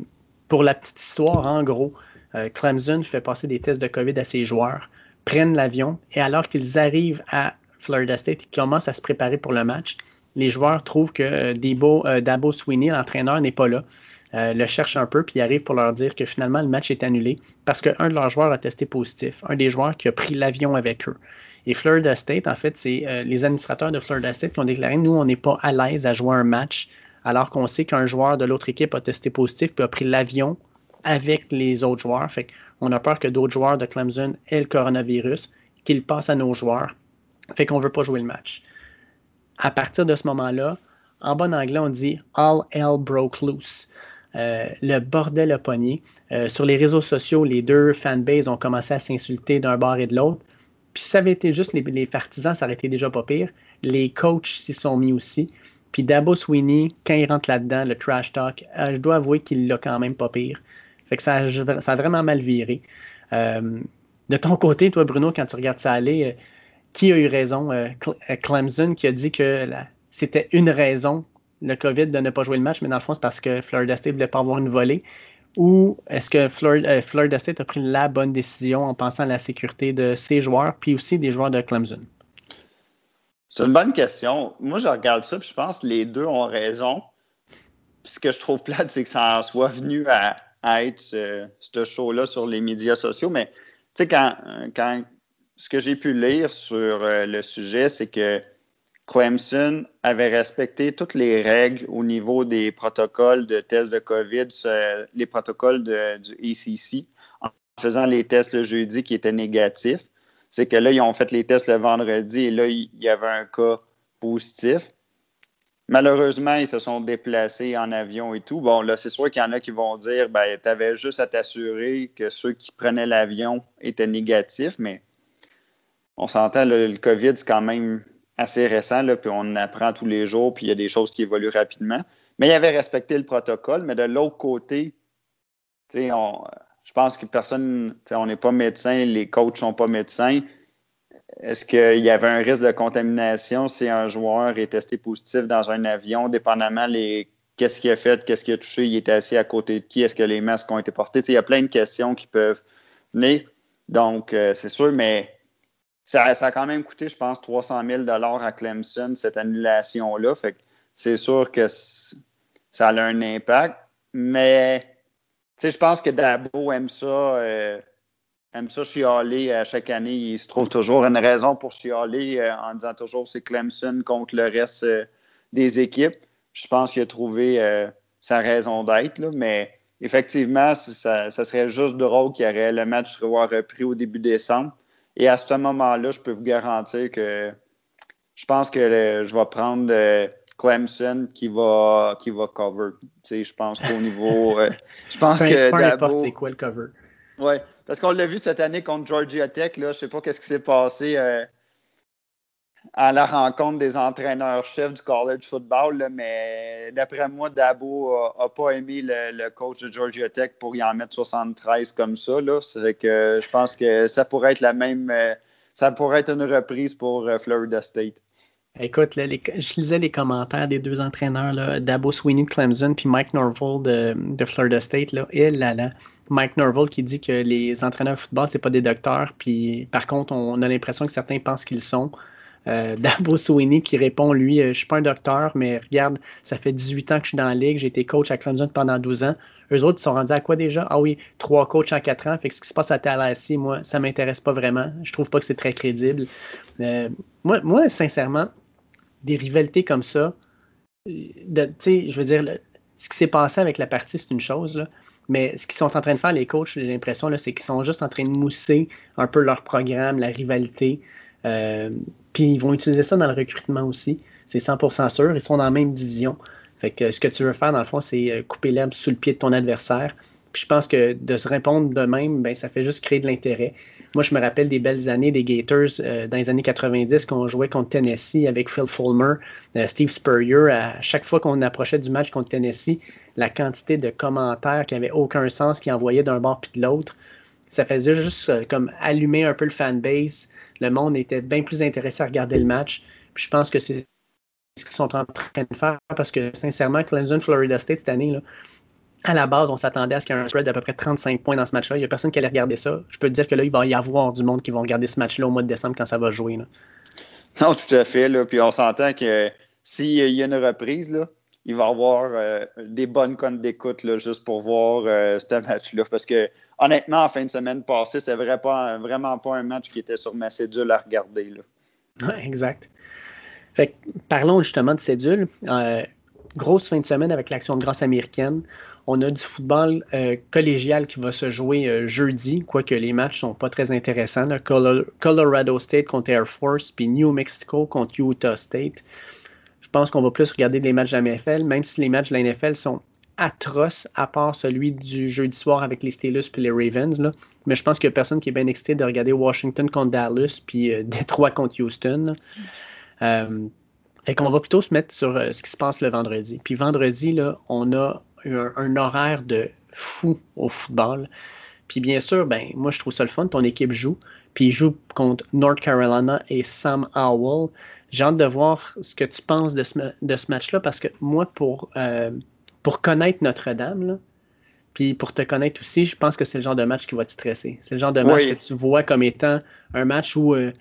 Speaker 1: Pour la petite histoire, en gros, euh, Clemson fait passer des tests de COVID à ses joueurs. prennent l'avion et alors qu'ils arrivent à Florida State, ils commencent à se préparer pour le match. Les joueurs trouvent que euh, Dabo Sweeney, l'entraîneur, n'est pas là. Euh, le cherche un peu, puis arrive pour leur dire que finalement le match est annulé parce qu'un de leurs joueurs a testé positif, un des joueurs qui a pris l'avion avec eux. Et Florida State, en fait, c'est euh, les administrateurs de Florida State qui ont déclaré nous, on n'est pas à l'aise à jouer un match alors qu'on sait qu'un joueur de l'autre équipe a testé positif puis a pris l'avion avec les autres joueurs. Fait qu'on a peur que d'autres joueurs de Clemson aient le coronavirus, qu'il passe à nos joueurs. Fait qu'on ne veut pas jouer le match. À partir de ce moment-là, en bon anglais, on dit All hell broke loose. Euh, le bordel a pogné. Euh, sur les réseaux sociaux, les deux fanbases ont commencé à s'insulter d'un bord et de l'autre. Puis ça avait été juste les, les, partisans, ça aurait déjà pas pire. Les coachs s'y sont mis aussi. Puis Dabo Sweeney, quand il rentre là-dedans, le trash talk, euh, je dois avouer qu'il l'a quand même pas pire. Fait que ça, a vraiment mal viré. de ton côté, toi, Bruno, quand tu regardes ça aller, qui a eu raison? Clemson qui a dit que c'était une raison le COVID de ne pas jouer le match, mais dans le fond, c'est parce que Florida State ne voulait pas avoir une volée? Ou est-ce que euh, Florida, State a pris la bonne décision en pensant à la sécurité de ses joueurs, puis aussi des joueurs de Clemson?
Speaker 2: C'est une bonne question. Moi, je regarde ça, puis je pense que les deux ont raison. Puis ce que je trouve plate, c'est que ça en soit venu à, être ce, show-là sur les médias sociaux. Mais tu sais, quand, quand ce que j'ai pu lire sur euh, le sujet, c'est que Clemson avait respecté toutes les règles au niveau des protocoles de tests de COVID, les protocoles du ACC, en faisant les tests le jeudi qui étaient négatifs. C'est que là, ils ont fait les tests le vendredi et là, il y avait un cas positif. Malheureusement, ils se sont déplacés en avion et tout. Bon, là, c'est sûr qu'il y en a qui vont dire, ben, tu avais juste à t'assurer que ceux qui prenaient l'avion étaient négatifs, mais on s'entend, le COVID, c'est quand même assez récent, là, puis on apprend tous les jours, puis il y a des choses qui évoluent rapidement. Mais il avait respecté le protocole, mais de l'autre côté, on, je pense que personne, on n'est pas médecin, les coachs ne sont pas médecins. Est-ce qu'il y avait un risque de contamination si un joueur est testé positif dans un avion, dépendamment les qu'est-ce qu'il a fait, qu'est-ce qu'il a touché, il était assis à côté de qui, est-ce que les masques ont été portés? il y a plein de questions qui peuvent venir. Donc, euh, c'est sûr, mais ça, a quand même coûté, je pense, 300 000 à Clemson, cette annulation-là. Fait c'est sûr que ça a un impact. Mais je pense que Dabo aime ça, euh, aime ça chialer à chaque année. Il se trouve toujours une raison pour chialer euh, en disant toujours c'est Clemson contre le reste euh, des équipes. Je pense qu'il a trouvé sa raison d'être, mais effectivement, ça, ça, serait juste drôle qu'il y aurait le match soit repris au début décembre. Et à ce moment-là, je peux vous garantir que je pense que je vais prendre euh, Clemson qui va, qui va cover. je pense qu'au niveau. Euh, je pense que.
Speaker 1: Peu importe c'est quoi le cover.
Speaker 2: Oui, parce qu'on l'a vu cette année contre Georgia Tech. Là, je ne sais pas qu'est-ce qui s'est passé. Euh, à la rencontre des entraîneurs-chefs du college football, mais d'après moi, Dabo n'a pas aimé le, coach de Georgia Tech pour y en mettre 73 comme ça. Là. que je pense que ça pourrait être la même. Euh, ça pourrait être une reprise pour euh, Florida State.
Speaker 1: Écoute, je lisais les commentaires des deux entraîneurs, là, Dabo Sweeney de Clemson puis Mike Norville de, Florida State. Là, et là, là, Mike Norville qui dit que les entraîneurs de football, c'est pas des docteurs. Puis par contre, on a l'impression que certains pensent qu'ils sont. Euh, Dabo Sweeney qui répond, lui, euh, je suis pas un docteur, mais regarde, ça fait 18 ans que je suis dans la ligue, j'ai été coach à Clemson pendant 12 ans. Eux autres, ils sont rendus à quoi déjà? Ah oui, trois coachs en quatre ans. Fait que ce qui se passe à Tallahassee, moi, ça m'intéresse pas vraiment. Je trouve pas que c'est très crédible. Euh, moi, moi, sincèrement, des rivalités comme ça, tu sais, je veux dire, ce qui s'est passé avec la partie, c'est une chose. Mais ce qu'ils sont en train de faire, les coachs, j'ai l'impression, c'est qu'ils sont juste en train de mousser un peu leur programme, la rivalité. Euh, puis ils vont utiliser ça dans le recrutement aussi. C'est 100% sûr. Ils sont dans la même division. Fait que ce que tu veux faire, dans le fond, c'est euh, couper l'herbe sous le pied de ton adversaire. Puis je pense que de se répondre de même, ben, ça fait juste créer de l'intérêt. Moi, je me rappelle des belles années des Gators euh, dans les années 90 quand on jouait contre Tennessee avec Phil Fulmer, Steve Spurrier. À chaque fois qu'on approchait du match contre Tennessee, la quantité de commentaires qui n'avaient aucun sens, qui envoyaient d'un bord puis de l'autre, ça faisait juste euh, comme allumer un peu le fanbase. Le monde était bien plus intéressé à regarder le match. Puis je pense que c'est ce qu'ils sont en train de faire parce que sincèrement, Clemson, Florida State cette année, là, à la base, on s'attendait à ce qu'il y ait un spread d'à peu près 35 points dans ce match-là. Il n'y a personne qui allait regarder ça. Je peux te dire que là, il va y avoir du monde qui vont regarder ce match-là au mois de décembre quand ça va jouer.
Speaker 2: Non, tout à fait. Là. Puis on s'entend que s'il y a une reprise, là, il va y avoir euh, des bonnes comptes d'écoute juste pour voir euh, ce match-là. Parce que honnêtement, en fin de semaine passée, c'était vraiment pas, vraiment pas un match qui était sur ma cédule à regarder.
Speaker 1: Là. exact. Fait parlons justement de cédule. Euh, grosse fin de semaine avec l'action de grâce américaine. On a du football collégial qui va se jouer jeudi, quoique les matchs ne sont pas très intéressants. Colorado State contre Air Force, puis New Mexico contre Utah State. Je pense qu'on va plus regarder des matchs de la NFL, même si les matchs de la NFL sont atroces, à part celui du jeudi soir avec les Steelers et les Ravens. Mais je pense qu'il n'y a personne qui est bien excité de regarder Washington contre Dallas puis euh, Detroit contre Houston. Euh, fait qu'on va plutôt se mettre sur euh, ce qui se passe le vendredi. Puis vendredi, on a un, horaire de fou au football. Puis bien sûr, ben, moi je trouve ça le fun. Ton équipe joue. Puis il joue contre North Carolina et Sam Howell. J'ai hâte de voir ce que tu penses de ce, de ce match-là parce que moi, pour, euh, pour connaître Notre-Dame, puis pour te connaître aussi, je pense que c'est le genre de match qui va te stresser. C'est le genre de match que tu vois comme étant un match où euh,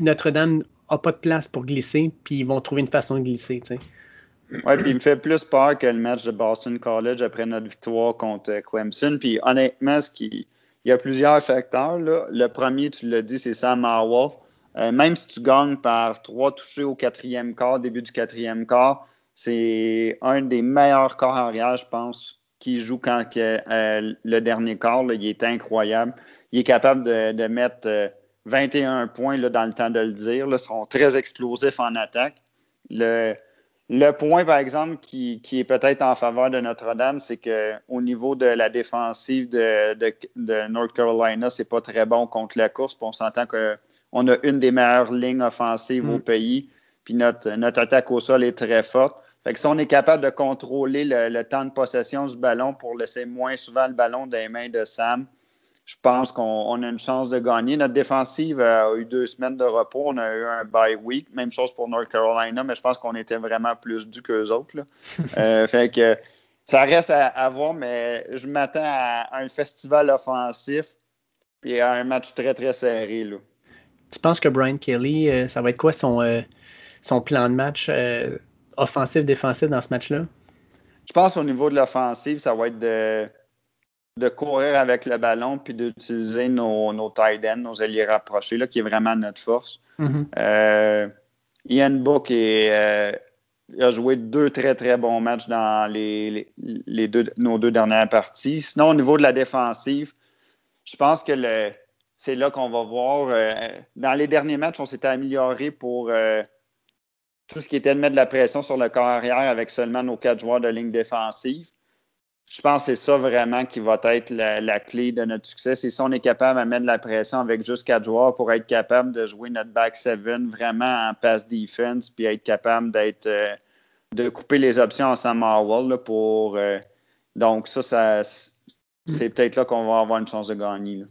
Speaker 1: Notre-Dame n'a pas de place pour glisser, puis ils vont trouver une façon de glisser.
Speaker 2: Oui, puis il me fait plus peur que le match de Boston College après notre victoire contre Clemson. Puis honnêtement, ce qui, il y a plusieurs facteurs. Le premier, tu l'as dit, c'est Sam Howell. Euh, même si tu gagnes par trois touchés au quatrième quart, début du quatrième quart, c'est un des meilleurs corps arrière, je pense, qui joue quand euh, le dernier quart. il est incroyable. Il est capable de, mettre 21 euh, points là, dans le temps de le dire. Ils sont très explosifs en attaque. Le point, par exemple, qui, est peut-être en faveur de Notre-Dame, c'est qu'au niveau de la défensive de, de, North Carolina, c'est pas très bon contre la course. on s'entend qu'on a une des meilleures lignes offensives au mm. pays. Puis notre, notre attaque au sol est très forte. Fait que si on est capable de contrôler le, temps de possession du ballon pour laisser moins souvent le ballon dans les mains de Sam, je pense qu'on a une chance de gagner. Notre défensive a eu deux semaines de repos. On a eu un bye week. Même chose pour North Carolina, mais je pense qu'on était vraiment plus dû qu'eux autres. Euh, fait que ça reste à, voir, mais je m'attends à un festival offensif et à un match très, très serré.
Speaker 1: Tu penses que Brian Kelly, euh, ça va être quoi son, euh, son plan de match offensif-défensif dans ce match-là?
Speaker 2: Je pense au niveau de l'offensive, ça va être de de courir avec le ballon puis d'utiliser nos, nos tight ends, nos alliés rapprochés, là, qui est vraiment notre force. Mm-hmm. Euh, Ian Book euh, a joué deux très, très bons matchs dans les, deux, nos deux dernières parties. Sinon, au niveau de la défensive, je pense que c'est là qu'on va voir. Euh, dans les derniers matchs, on s'était amélioré pour tout ce qui était de mettre de la pression sur le corps arrière avec seulement nos quatre joueurs de ligne défensive je pense que c'est ça vraiment qui va être la, clé de notre succès. C'est si on est capable de mettre de la pression avec juste quatre joueurs pour être capable de jouer notre back seven vraiment en pass defense, puis être capable d'être euh, de couper les options en Sam pour euh, donc ça, ça c'est peut-être là qu'on va avoir une chance de gagner.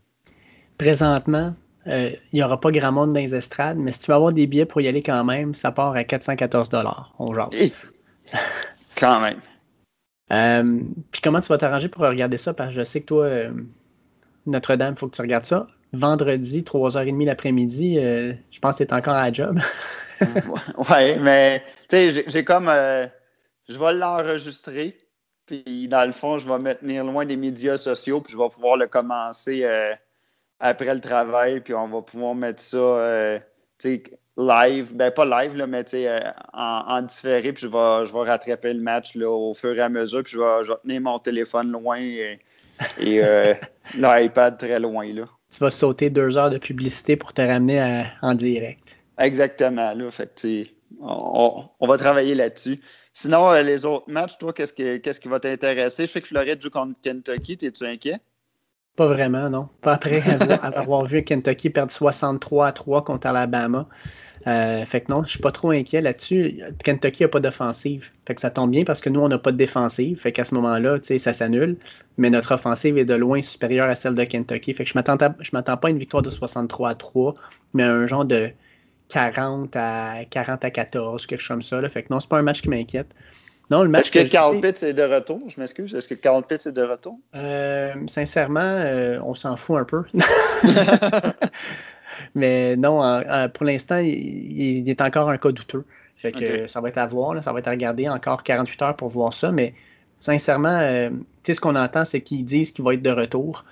Speaker 1: Présentement, euh, il n'y aura pas grand monde dans les estrades, mais si tu veux avoir des billets pour y aller quand même, ça part à 414 On jase.
Speaker 2: quand même.
Speaker 1: Euh, puis comment tu vas t'arranger pour regarder ça? Parce que je sais que toi, euh, Notre-Dame, il faut que tu regardes ça. Vendredi, 3h30 l'après-midi, euh, je pense que c'est encore à la job.
Speaker 2: ouais, mais tu sais, j'ai comme. je vais l'enregistrer. Puis dans le fond, je vais me tenir loin des médias sociaux. Puis je vais pouvoir le commencer après le travail. Puis on va pouvoir mettre ça. tu sais, live, ben pas live, là, mais euh, en, en, différé, puis je vais, je vais rattraper le match là, au fur et à mesure, puis je vais, je tenir mon téléphone loin et, euh, l'iPad très loin. Là.
Speaker 1: Tu vas sauter deux heures de publicité pour te ramener en direct.
Speaker 2: Exactement, là. Fait on, on, va travailler là-dessus. Sinon, euh, les autres matchs, toi, qu'est-ce, que, qu'est-ce qui va t'intéresser? Je sais que Floride joue contre Kentucky, es-tu inquiet?
Speaker 1: Pas vraiment, non. Pas après avoir, vu Kentucky perdre 63 à 3 contre Alabama. Euh, fait que non, je suis pas trop inquiet là-dessus. Kentucky n'a pas d'offensive. Fait que ça tombe bien parce que nous, on n'a pas de défensive. Fait qu'à ce moment-là, ça s'annule. Mais notre offensive est de loin supérieure à celle de Kentucky. Fait que je ne m'attends pas à une victoire de 63 à 3, mais à un genre de 40 à 40 à 14, quelque chose comme ça. Là. Fait que non, c'est pas un match qui m'inquiète.
Speaker 2: Non, le match. Est-ce que, Carl Pitts est de retour? Je m'excuse. Est-ce que Carl Pitts est de retour?
Speaker 1: Euh, Sincèrement, on s'en fout un peu. Mais non, pour l'instant, il, est encore un cas douteux. Fait que ça va être à voir, ça va être à regarder encore 48 heures pour voir ça. Mais sincèrement, euh, ce qu'on entend, c'est qu'ils disent qu'il va être de retour.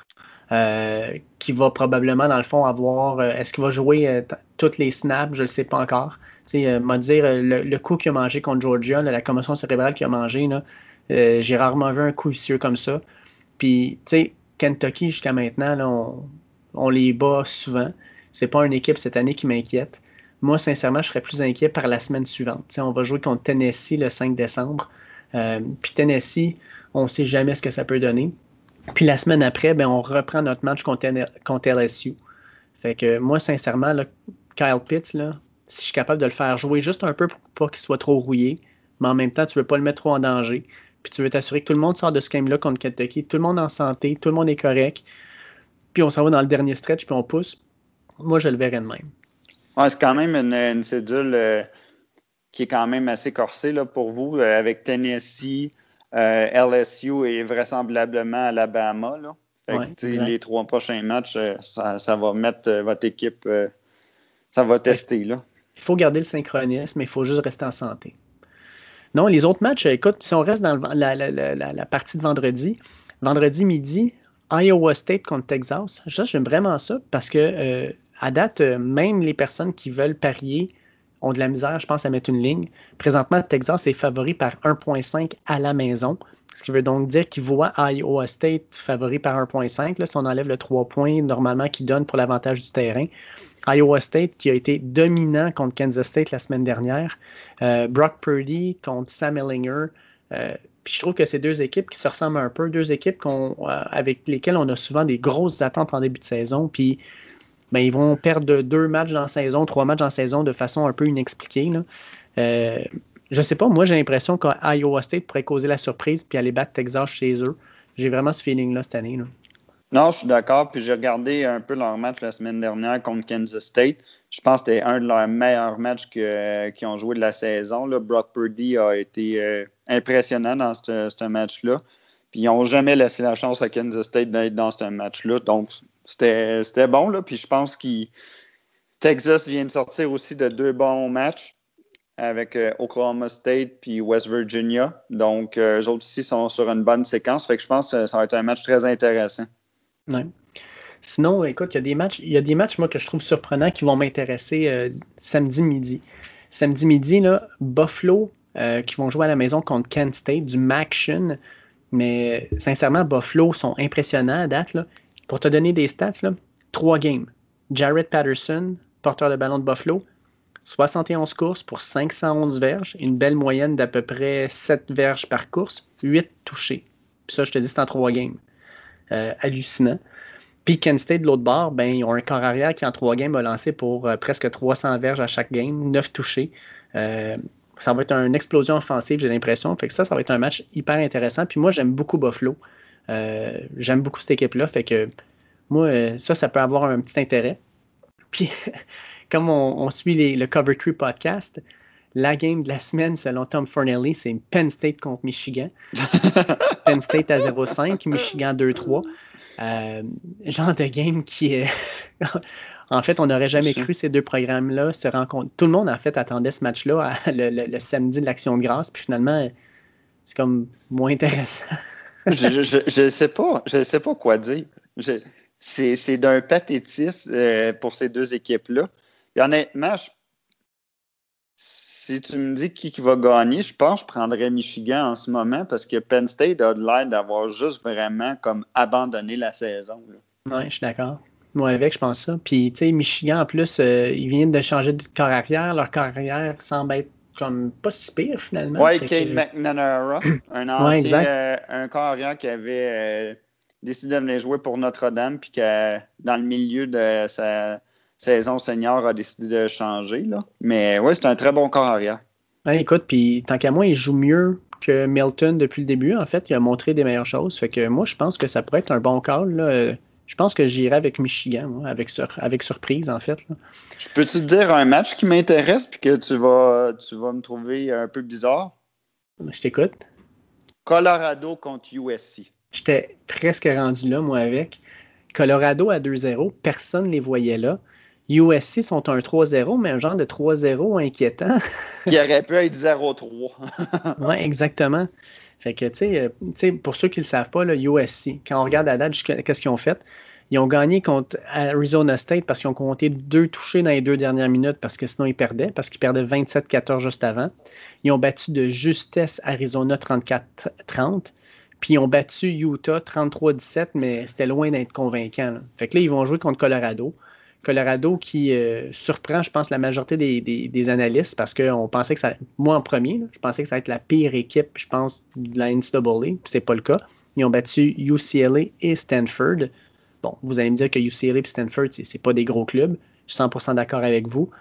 Speaker 1: Euh, qu'il va probablement, dans le fond, avoir. Euh, est-ce qu'il va jouer toutes les snaps Je ne le sais pas encore. m'a dire le, coup qu'il a mangé contre Georgia, la commotion cérébrale qu'il a mangé, j'ai rarement vu un coup vicieux comme ça. Puis, tu sais, Kentucky, jusqu'à maintenant, on, on, les bat souvent. C'est pas une équipe cette année qui m'inquiète. Moi, sincèrement, je serais plus inquiet par la semaine suivante. on va jouer contre Tennessee le 5 décembre. Euh, puis Tennessee, on ne sait jamais ce que ça peut donner. Puis la semaine après, ben, on reprend notre match contre, LSU. Fait que moi, sincèrement, Kyle Pitts, là, si je suis capable de le faire jouer juste un peu pour pas qu'il soit trop rouillé, mais en même temps, tu ne veux pas le mettre trop en danger. Puis tu veux t'assurer que tout le monde sort de ce game-là contre Kentucky, tout le monde en santé, tout le monde est correct. Puis on s'en va dans le dernier stretch, puis on pousse. Moi, je le verrais de même.
Speaker 2: Ouais, c'est quand même une, cédule euh, qui est quand même assez corsée là, pour vous, euh, avec Tennessee, euh, LSU et vraisemblablement Alabama. Là. les trois prochains matchs, ça, va mettre votre équipe, ça va tester. Là.
Speaker 1: Il faut garder le synchronisme, mais il faut juste rester en santé. Non, les autres matchs, écoute, si on reste dans la, la, partie de vendredi, vendredi midi, Iowa State contre Texas, j'aime vraiment ça parce que à date, euh, même les personnes qui veulent parier ont de la misère, je pense, à mettre une ligne. Présentement, Texas est favori par 1,5 à la maison. Ce qui veut donc dire qu'il voit Iowa State favori par 1,5. Si on enlève le 3 points normalement qu'il donne pour l'avantage du terrain. Iowa State qui a été dominant contre Kansas State la semaine dernière. Euh, Brock Purdy contre Sam Ellinger. Euh, puis je trouve que c'est deux équipes qui se ressemblent un peu, deux équipes avec lesquelles on a souvent des grosses attentes en début de saison. Puis ben, ils vont perdre deux matchs dans la saison, trois matchs dans la saison de façon un peu inexpliquée. Là. Euh, je sais pas, moi j'ai l'impression qu'Iowa State pourrait causer la surprise puis aller battre Texas chez eux. J'ai vraiment ce feeling-là cette année.
Speaker 2: Non, je suis d'accord. Puis j'ai regardé un peu leur match la semaine dernière contre Kansas State. Je pense que c'était un de leurs meilleurs matchs qu'ils ont joué de la saison. Brock Purdy a été euh, impressionnant dans ce match-là. Puis ils n'ont jamais laissé la chance à Kansas State d'être dans ce match-là. Donc c'était bon, là. Puis je pense que Texas vient de sortir aussi de deux bons matchs avec euh, Oklahoma State puis West Virginia. Donc, euh, eux autres aussi sont sur une bonne séquence. Fait que je pense que ça va être un match très intéressant.
Speaker 1: Sinon, écoute, il y a des matchs, il y a des matchs, moi, que je trouve surprenants qui vont m'intéresser euh, samedi midi. Samedi midi, là, Buffalo, qui vont jouer à la maison contre Kent State, du Maction. Mais sincèrement, Buffalo sont impressionnants à date. Là. Pour te donner des stats, là, trois games. Jared Patterson, porteur de ballon de Buffalo, 71 courses pour 511 verges, une belle moyenne d'à peu près 7 verges par course, 8 touchés. Puis ça, je te dis, c'est en trois games. Euh, hallucinant. Puis Kent State, de l'autre bord, ben, ils ont un corps arrière qui, en trois games, a lancé pour euh, presque 300 verges à chaque game, 9 touchés. Euh, ça va être une explosion offensive, j'ai l'impression. Fait que ça, ça va être un match hyper intéressant. Puis moi, j'aime beaucoup Buffalo. Euh, j'aime beaucoup cette équipe-là. Fait que moi, euh, ça, ça peut avoir un petit intérêt. Puis, comme on, suit le Cover 3 podcast, la game de la semaine, selon Tom Fornelli, c'est Penn State contre Michigan. Penn State à 0-5, Michigan 2-3. Euh, genre de game qui est. en fait, on n'aurait jamais cru ces deux programmes-là se rencontrer. Tout le monde, en fait, attendait ce match-là le, samedi de l'Action de grâce, puis finalement, c'est comme moins intéressant
Speaker 2: je ne sais pas. Je sais pas quoi dire. C'est d'un pathétisme euh, pour ces deux équipes-là. honnêtement, si tu me dis qui, va gagner, je pense que je prendrais Michigan en ce moment parce que Penn State a l'air d'avoir juste vraiment comme abandonné la saison.
Speaker 1: Oui, je suis d'accord. Moi, avec, je pense ça. Puis, tu sais, Michigan, en plus, euh, ils viennent de changer de carrière. Leur carrière semble être comme pas si pire finalement.
Speaker 2: Oui, Kate McNamara, un ancien, euh, un carrière qui avait euh, décidé de venir jouer pour Notre-Dame, puis qui, dans le milieu de sa saison senior, a décidé de changer. Là. Mais oui, c'est un très bon carrière.
Speaker 1: Ouais, écoute, puis tant qu'à moi, il joue mieux que Milton depuis le début. En fait, il a montré des meilleures choses. Fait que moi, je pense que ça pourrait être un bon call. Là. Je pense que j'irai avec Michigan, moi, avec, avec surprise, en fait.
Speaker 2: Je peux-tu te dire un match qui m'intéresse puis que tu vas, tu vas me trouver un peu bizarre?
Speaker 1: Je t'écoute.
Speaker 2: Colorado contre USC.
Speaker 1: J'étais presque rendu là, moi, avec. Colorado à 2-0, personne ne les voyait là. USC sont un 3-0, mais un genre de 3-0 inquiétant.
Speaker 2: Qui aurait pu être 0-3.
Speaker 1: oui, exactement. Fait que, sais, pour ceux qui ne le savent pas, là, USC, quand on regarde la date, qu'est-ce qu'ils ont fait? Ils ont gagné contre Arizona State parce qu'ils ont compté deux touchés dans les deux dernières minutes parce que sinon ils perdaient, parce qu'ils perdaient 27-14 juste avant. Ils ont battu de justesse Arizona 34-30. Puis ils ont battu Utah 33-17, mais c'était loin d'être convaincant. Fait que là, ils vont jouer contre Colorado. Colorado qui euh, surprend, je pense, la majorité des, analystes parce qu'on pensait que ça. Moi en premier, je pensais que ça allait être la pire équipe, je pense, de la NCAA. C'est pas le cas. Ils ont battu UCLA et Stanford. Bon, vous allez me dire que UCLA et Stanford, c'est pas des gros clubs. Je suis 100% d'accord avec vous.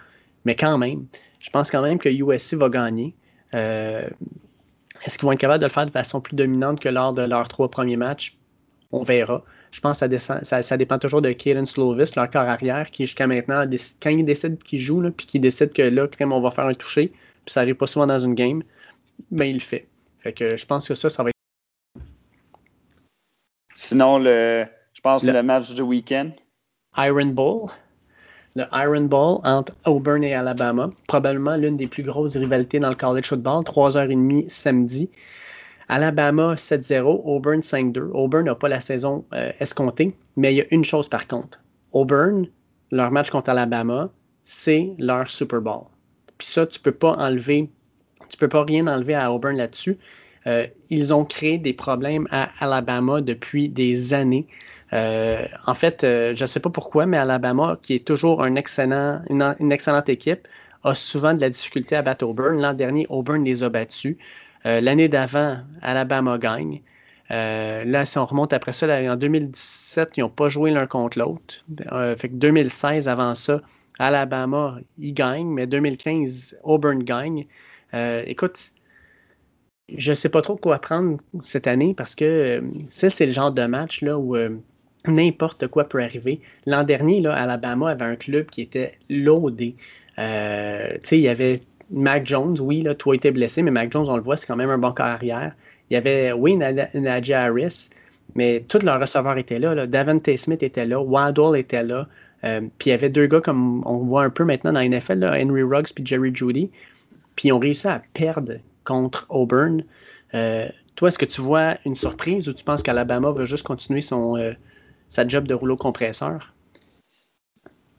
Speaker 1: Mais quand même, je pense quand même que USC va gagner. Euh, est-ce qu'ils vont être capables de le faire de façon plus dominante que lors de leurs trois premiers matchs? On verra. Je pense que ça, dépend toujours de Kaden Slovis, leur corps arrière, qui jusqu'à maintenant, quand il décide qu'il joue, puis qu'il décide que là, crème, on va faire un toucher, puis ça n'arrive pas souvent dans une game, ben il le fait. Fait que je pense que ça, ça va être.
Speaker 2: Sinon, le, je pense le, le match du week-end.
Speaker 1: Iron Bowl. Le Iron Bowl entre Auburn et Alabama. Probablement l'une des plus grosses rivalités dans le college football. 3h30 samedi. Alabama 7-0, Auburn 5-2. Auburn n'a pas la saison euh, escomptée, mais il y a une chose par contre. Auburn, leur match contre Alabama, c'est leur Super Bowl. Puis ça, tu peux pas enlever, tu peux pas rien enlever à Auburn là-dessus. Euh, ils ont créé des problèmes à Alabama depuis des années. Euh, en fait, je ne sais pas pourquoi, mais Alabama, qui est toujours une, excellente équipe, a souvent de la difficulté à battre Auburn. L'an dernier, Auburn les a battus. Euh, l'année d'avant, Alabama gagne. Euh, là, si on remonte après ça, en 2017, ils n'ont pas joué l'un contre l'autre. Euh, fait que 2016, avant ça, Alabama, ils gagnent, mais 2015, Auburn gagne. écoute, je ne sais pas trop quoi prendre cette année parce que ça, c'est le genre de match là, où n'importe quoi peut arriver. L'an dernier, là, Alabama avait un club qui était loadé. il y avait Mac Jones, oui, là, toi était blessé, mais Mac Jones, on le voit, c'est quand même un bon carrière. Il y avait, oui, Nadia Harris, mais tous leurs receveurs étaient là, là. Davante Smith était là, Waddle était là. Euh, puis il y avait deux gars comme on voit un peu maintenant dans la NFL, là, Henry Ruggs puis Jerry Judy. Puis ils ont réussi à perdre contre Auburn. Euh, toi, est-ce que tu vois une surprise ou tu penses qu'Alabama va juste continuer son, euh, sa job de rouleau compresseur?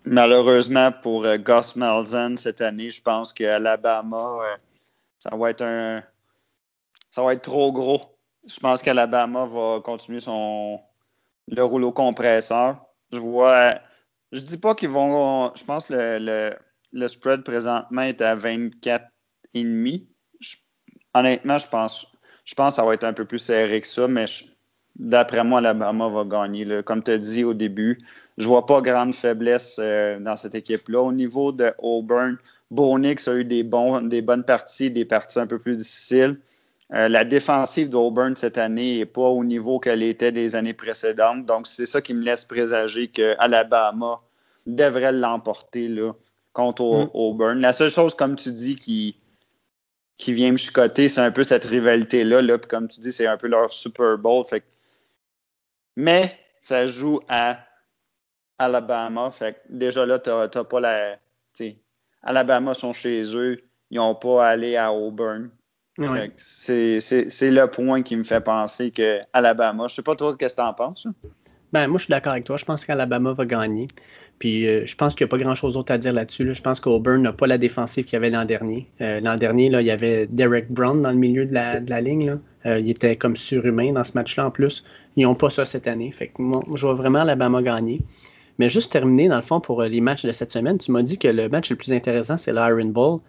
Speaker 2: Malheureusement pour euh, Gus Malzahn cette année, je pense qu'Alabama, euh, ça va être un. Ça va être trop gros. Je pense qu'Alabama va continuer son le rouleau compresseur. Je vois. Je dis pas qu'ils vont. Je pense que le, le, spread présentement est à 24,5. honnêtement, je pense, je pense que ça va être un peu plus serré que ça, mais d'après moi, Alabama va gagner. Comme tu as dit au début, je vois pas grande faiblesse euh, dans cette équipe-là. Au niveau de Auburn, Bonix a eu des, bons, des bonnes parties, des parties un peu plus difficiles. Euh, la défensive d'Auburn cette année n'est pas au niveau qu'elle était des années précédentes. Donc, c'est ça qui me laisse présager que Alabama devrait l'emporter contre mm. Auburn. La seule chose, comme tu dis, qui, qui vient me chicoter, c'est un peu cette rivalité-là. Là. comme tu dis, c'est un peu leur Super Bowl. Mais ça joue à Alabama. Fait déjà là, tu n'as pas la. Alabama sont chez eux. Ils n'ont pas à aller à Auburn. C'est le point qui me fait penser que Alabama. Je sais pas toi, qu'est-ce que tu en penses?
Speaker 1: Ben, moi, je suis d'accord avec toi. Je pense qu'Alabama va gagner. Puis euh, je pense qu'il n'y a pas grand-chose d'autre à dire là-dessus. Je pense qu'Auburn n'a pas la défensive qu'il y avait l'an dernier. Euh, l'an dernier, là, il y avait Derek Brown dans le milieu de la, ligne. Euh, il était comme surhumain dans ce match-là en plus. Ils n'ont pas ça cette année. Fait que moi, je vois vraiment Alabama gagner. Mais juste terminer, dans le fond, pour les matchs de cette semaine, tu m'as dit que le match le plus intéressant, c'est l'Iron Bowl.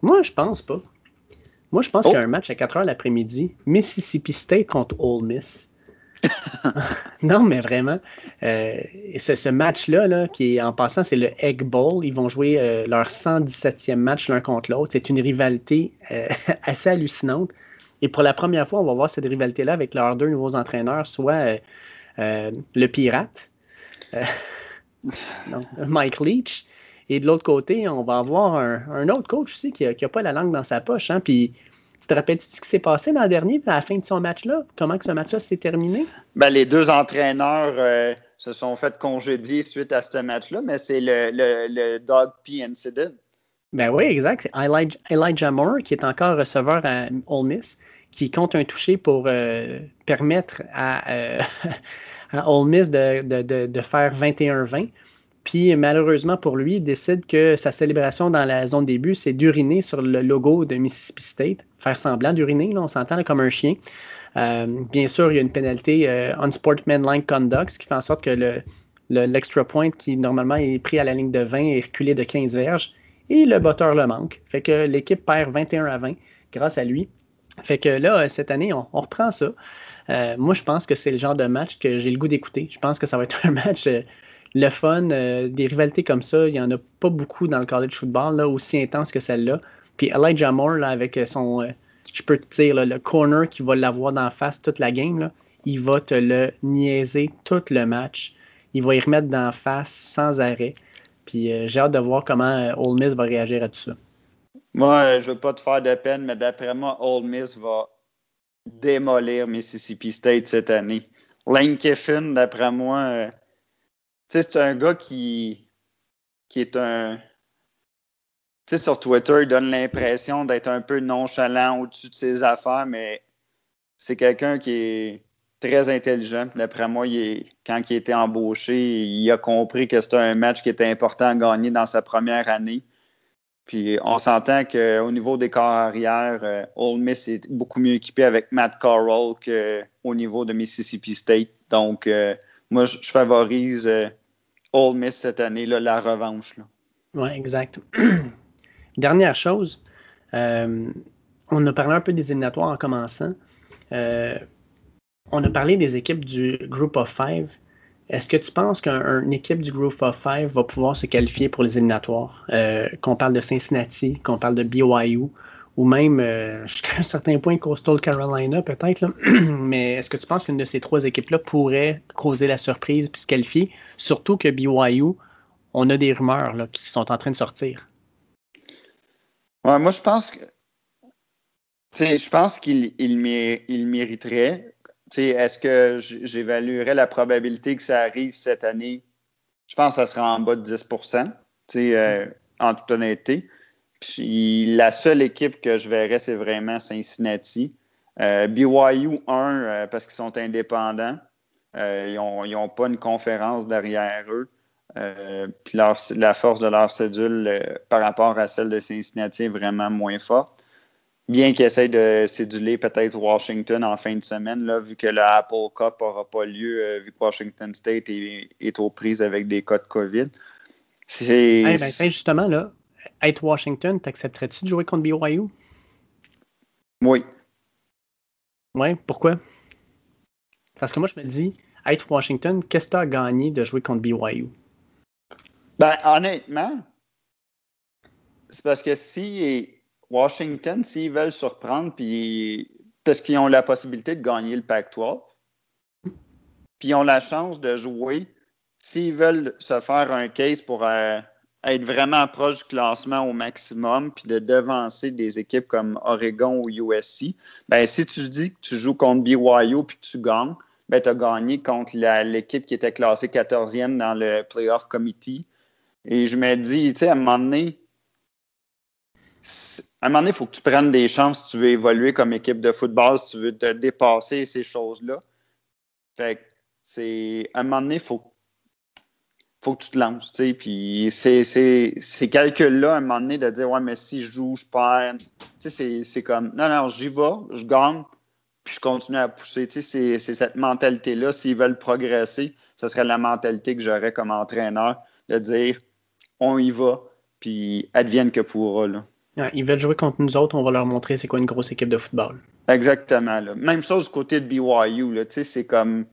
Speaker 1: Moi, je pense pas. Moi, je pense qu'il y a oh. un match à 4 h l'après-midi. Mississippi State contre Ole Miss. non, mais vraiment. Euh, ce match-là, là, qui en passant, c'est le Egg Bowl. Ils vont jouer euh, leur 117e match l'un contre l'autre. C'est une rivalité assez hallucinante. Et pour la première fois, on va voir cette rivalité-là avec leurs deux nouveaux entraîneurs, soit le Pirate, Mike Leach. Et de l'autre côté, on va avoir un, autre coach aussi qui n'a pas la langue dans sa poche. Hein, puis Tu te rappelles-tu ce qui s'est passé le dernier, à la fin de son match-là? Comment que ce match-là s'est terminé?
Speaker 2: Ben, les deux entraîneurs euh, se sont fait congédier suite à ce match-là, mais c'est le, le, Dog P incident.
Speaker 1: Ben oui, exact. C'est Elijah, Moore, qui est encore receveur à Ole Miss, qui compte un toucher pour euh, permettre à, euh, à Ole Miss de, de, de faire 21-20. Puis malheureusement pour lui, il décide que sa célébration dans la zone début, c'est d'uriner sur le logo de Mississippi State, faire semblant d'uriner, on s'entend comme un chien. Euh, bien sûr, il y a une pénalité euh, unsportsmanlike conduct, qui fait en sorte que le, l'extra point qui normalement est pris à la ligne de 20 est reculé de 15 verges et le botteur le manque. Fait que l'équipe perd 21 à 20 grâce à lui. Fait que là, cette année, on, reprend ça. Euh, moi, je pense que c'est le genre de match que j'ai le goût d'écouter. Je pense que ça va être un match le fun, euh, des rivalités comme ça, il n'y en a pas beaucoup dans le college football, là, aussi intense que celle-là. Puis Elijah Moore, avec son, euh, je peux te dire, le corner qui va l'avoir d'en face toute la game, il va te le niaiser tout le match. Il va y remettre d'en face sans arrêt. Puis euh, j'ai hâte de voir comment Ole Miss va réagir à tout ça.
Speaker 2: Moi, je ne veux pas te faire de peine, mais d'après moi, Ole Miss va démolir Mississippi State cette année. Lane Kiffin, d'après moi, c'est un gars qui, est un. Tu sais, sur Twitter, il donne l'impression d'être un peu nonchalant au-dessus de ses affaires, mais c'est quelqu'un qui est très intelligent. D'après moi, il quand il été embauché, il a compris que c'était un match qui était important à gagner dans sa première année. Puis on s'entend qu'au niveau des corps arrière, euh, Ole Miss est beaucoup mieux équipé avec Matt Corral qu'au niveau de Mississippi State. Donc, euh, moi, je, favorise euh, Ole Miss cette année, là, la revanche.
Speaker 1: Oui, exact. Dernière chose, euh, on a parlé un peu des éliminatoires en commençant. Euh, on a parlé des équipes du Group of Five. Est-ce que tu penses qu'une équipe du Group of Five va pouvoir se qualifier pour les éliminatoires? Euh, qu'on parle de Cincinnati, qu'on parle de BYU, ou même euh, jusqu'à un certain point Coastal Carolina peut-être. Mais est-ce que tu penses qu'une de ces trois équipes-là pourrait causer la surprise et se qualifier? Surtout que BYU, on a des rumeurs là, qui sont en train de sortir.
Speaker 2: moi, je pense que je pense qu'il il, mériterait. Est-ce que j'évaluerais la probabilité que ça arrive cette année? Je pense que ça sera en bas de 10% euh, en toute honnêteté. La seule équipe que je verrais, c'est vraiment Cincinnati. Euh, BYU 1 euh, parce qu'ils sont indépendants. Euh, ils n'ont pas une conférence derrière eux. puis la force de leur cédule par rapport à celle de Cincinnati est vraiment moins forte. Bien qu'ils essayent de céduler peut-être Washington en fin de semaine, vu que le Apple Cup n'aura pas lieu, vu que Washington State est, aux prises avec des cas de COVID.
Speaker 1: C'est ben, justement, là, être Washington, t'accepterais-tu de jouer contre BYU?
Speaker 2: Oui.
Speaker 1: Oui, pourquoi? Parce que moi, je me dis, être Washington, qu'est-ce que tu as gagné de jouer contre BYU?
Speaker 2: Ben, honnêtement, c'est parce que si Washington, s'ils veulent surprendre, puis parce qu'ils ont la possibilité de gagner le Pac-12, puis ils ont la chance de jouer, s'ils veulent se faire un case pour euh, être vraiment proche du classement au maximum, puis de devancer des équipes comme Oregon ou USC, ben, si tu dis que tu joues contre BYU puis que tu gagnes, ben, tu as gagné contre l'équipe qui était classée 14e dans le Playoff Committee. Et je me dis, tu sais, à un moment donné, à un moment donné, il faut que tu prennes des chances si tu veux évoluer comme équipe de football, si tu veux te dépasser ces choses-là. Fait que c'est, à un moment donné, il faut faut que tu te lances, tu sais, puis c'est ces calculs-là, à un moment donné, de dire, ouais, mais si je joue, je perds, tu sais, c'est comme, non, non, j'y vais, je gagne, puis je continue à pousser, tu sais, c'est cette mentalité-là, s'ils veulent progresser, ce serait la mentalité que j'aurais comme entraîneur, de dire, on y va, puis advienne que pourra, là.
Speaker 1: ils veulent jouer contre nous autres, on va leur montrer c'est quoi une grosse équipe de football.
Speaker 2: Exactement, là. Même chose du côté de BYU, là, tu sais, c'est comme...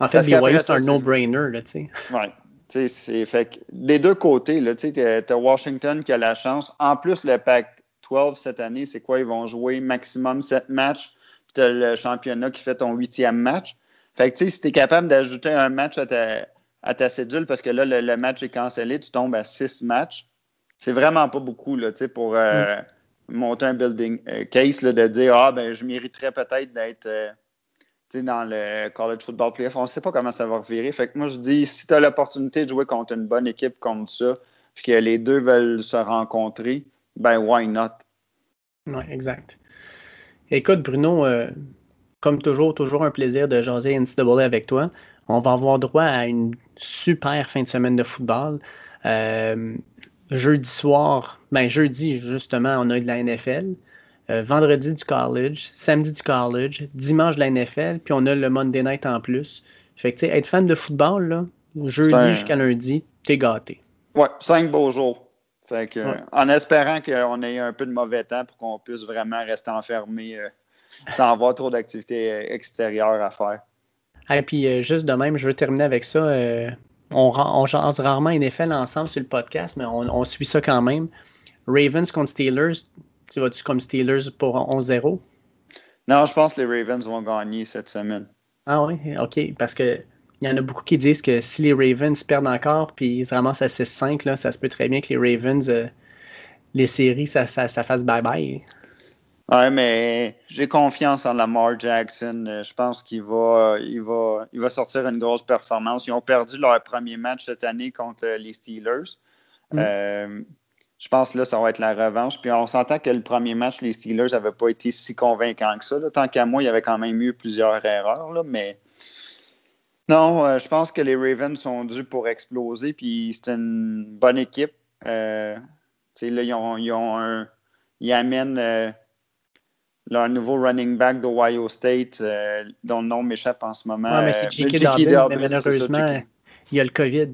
Speaker 1: En fait, BYU, c'est un no-brainer, là, tu sais.
Speaker 2: Ouais. C'est, fait des deux côtés, tu as Washington qui a la chance. En plus, le Pac-12 cette année, c'est quoi? Ils vont jouer maximum sept matchs. Puis tu as le championnat qui fait ton huitième match. Fait que si tu es capable d'ajouter un match à ta, à ta cédule, parce que là, le, match est cancellé, tu tombes à six matchs. C'est vraiment pas beaucoup là, pour, euh, monter un building case de dire Ah, ben, je mériterais peut-être d'être dans le college football playoff. On ne sait pas comment ça va revirer. Fait que moi, je dis si tu as l'opportunité de jouer contre une bonne équipe comme ça, puis que les deux veulent se rencontrer, ben, why not?
Speaker 1: Oui, exact. Écoute, Bruno, comme toujours, toujours un plaisir de jaser NCAA avec toi. On va avoir droit à une super fin de semaine de football. Euh, jeudi soir, ben jeudi, justement, on a de la NFL. Euh, vendredi du college, samedi du college, dimanche de la NFL, puis on a le Monday night en plus. Fait que, tu sais, être fan de football, là, jeudi jusqu'à lundi, t'es gâté.
Speaker 2: Ouais, cinq beaux jours. Fait que, en espérant qu'on ait un peu de mauvais temps pour qu'on puisse vraiment rester enfermé euh, sans avoir trop d'activités extérieures à faire.
Speaker 1: Et puis, euh, juste de même, je veux terminer avec ça. Euh, on, on jase rarement NFL ensemble sur le podcast, mais on, suit ça quand même. Ravens contre Steelers, tu vas-tu comme Steelers pour 11-0?
Speaker 2: Non, je pense que les Ravens vont gagner cette semaine.
Speaker 1: Ah oui, OK. Parce que il y en a beaucoup qui disent que si les Ravens perdent encore puis ils se ramassent à 6-5, ça se peut très bien que les Ravens, euh, les séries, ça, ça, ça fasse bye-bye.
Speaker 2: Oui, mais j'ai confiance en Lamar Jackson. Euh, je pense qu'il va, il va, il va sortir une grosse performance. Ils ont perdu leur premier match cette année contre les Steelers. Mm. Euh, je pense que là, ça va être la revanche. Puis on s'entend que le premier match, les Steelers n'avaient pas été si convaincants que ça. Tant qu'à moi, il y avait quand même eu plusieurs erreurs. Là, mais non, euh, je pense que les Ravens sont dus pour exploser. Puis c'est une bonne équipe. là, ils, ont, ils, ont un, ils amènent leur nouveau running back d'Ohio State, euh, dont le nom m'échappe en ce moment.
Speaker 1: Oui, mais c'est J.K. Dobbins, mais malheureusement, il y a le COVID.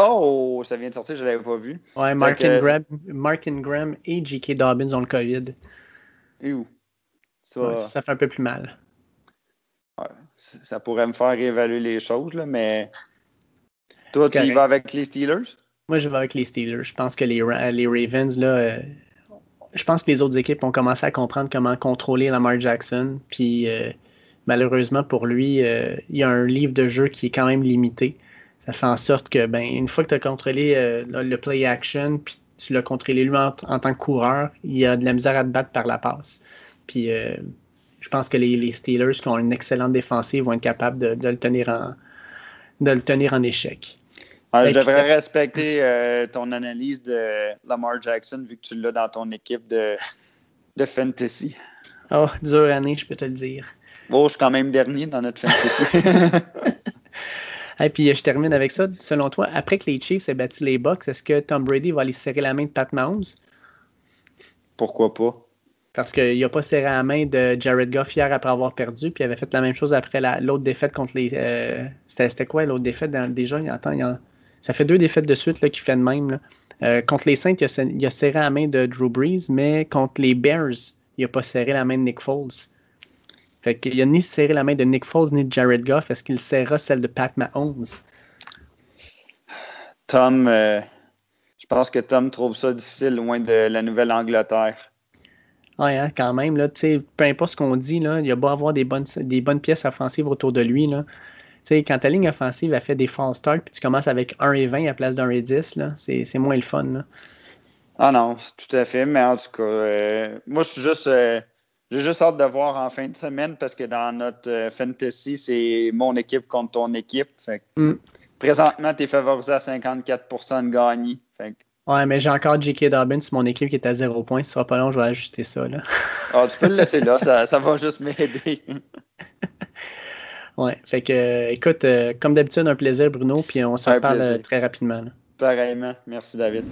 Speaker 2: Oh, ça vient de sortir, je ne l'avais pas vu.
Speaker 1: Oui, Mark, Ingram, Mark Ingram et J.K. Dobbins ont le COVID.
Speaker 2: Et où?
Speaker 1: Ça... ça fait un peu plus mal.
Speaker 2: Ouais, ça pourrait me faire réévaluer les choses, là, mais toi, tu y vas avec les Steelers?
Speaker 1: Moi, je vais avec les Steelers. Je pense que les, les Ravens, là, euh, je pense que les autres équipes ont commencé à comprendre comment contrôler Lamar Jackson. Puis euh, malheureusement pour lui, euh, il y a un livre de jeu qui est quand même limité. Ça fait en sorte que ben, une fois que tu as contrôlé euh, le play action, puis tu l'as contrôlé lui en, tant que coureur, il y a de la misère à te battre par la passe. Puis je pense que les, Steelers qui ont une excellente défensive vont être capables de, le tenir en de le tenir en échec.
Speaker 2: Ah, je devrais respecter euh, ton analyse de Lamar Jackson vu que tu l'as dans ton équipe de, de fantasy.
Speaker 1: Oh, dure année, je peux te le dire.
Speaker 2: Bon, je suis quand même dernier dans notre fantasy.
Speaker 1: Et puis, je termine avec ça. Selon toi, après que les Chiefs aient battu les Bucks, est-ce que Tom Brady va aller serrer la main de Pat Mahomes?
Speaker 2: Pourquoi pas?
Speaker 1: Parce qu'il n'a pas serré la main de Jared Goff hier après avoir perdu, puis il avait fait la même chose après l'autre défaite contre les. Euh, c'était quoi l'autre défaite déjà? Il a, ça fait deux défaites de suite qui fait de même. Euh, contre les Saints, il a, serré la main de Drew Brees, mais contre les Bears, il n'a pas serré la main de Nick Foles. Fait qu'il n'a ni serré la main de Nick Foles ni de Jared Goff. Est-ce qu'il serra celle de Pat Mahomes?
Speaker 2: Tom, euh, je pense que Tom trouve ça difficile loin de la Nouvelle-Angleterre.
Speaker 1: Oui, hein, quand même. Là, peu importe ce qu'on dit, là, il y a beau avoir des bonnes, des bonnes pièces offensives autour de lui. Là quand ta ligne offensive a fait des false starts, puis tu commences avec 1 et 20 à la place d'un et 10, c'est moins le fun. Là.
Speaker 2: Ah non, tout à fait. Mais en tout cas, euh, moi, je suis juste. Euh, j'ai juste hâte de voir en fin de semaine parce que dans notre euh, fantasy, c'est mon équipe contre ton équipe. Fait mm. Présentement, tu es favorisé à 54% de gagner.
Speaker 1: Ouais, mais j'ai encore J.K. Dobbins sur mon équipe qui est à 0 points. Ce sera pas long, je vais ajuster ça. Là.
Speaker 2: ah, tu peux le laisser là, ça, ça va juste m'aider.
Speaker 1: Ouais, fait que, écoute, euh, comme d'habitude, un plaisir, Bruno, puis on se reparle euh, très rapidement.
Speaker 2: Pareillement. Merci, David.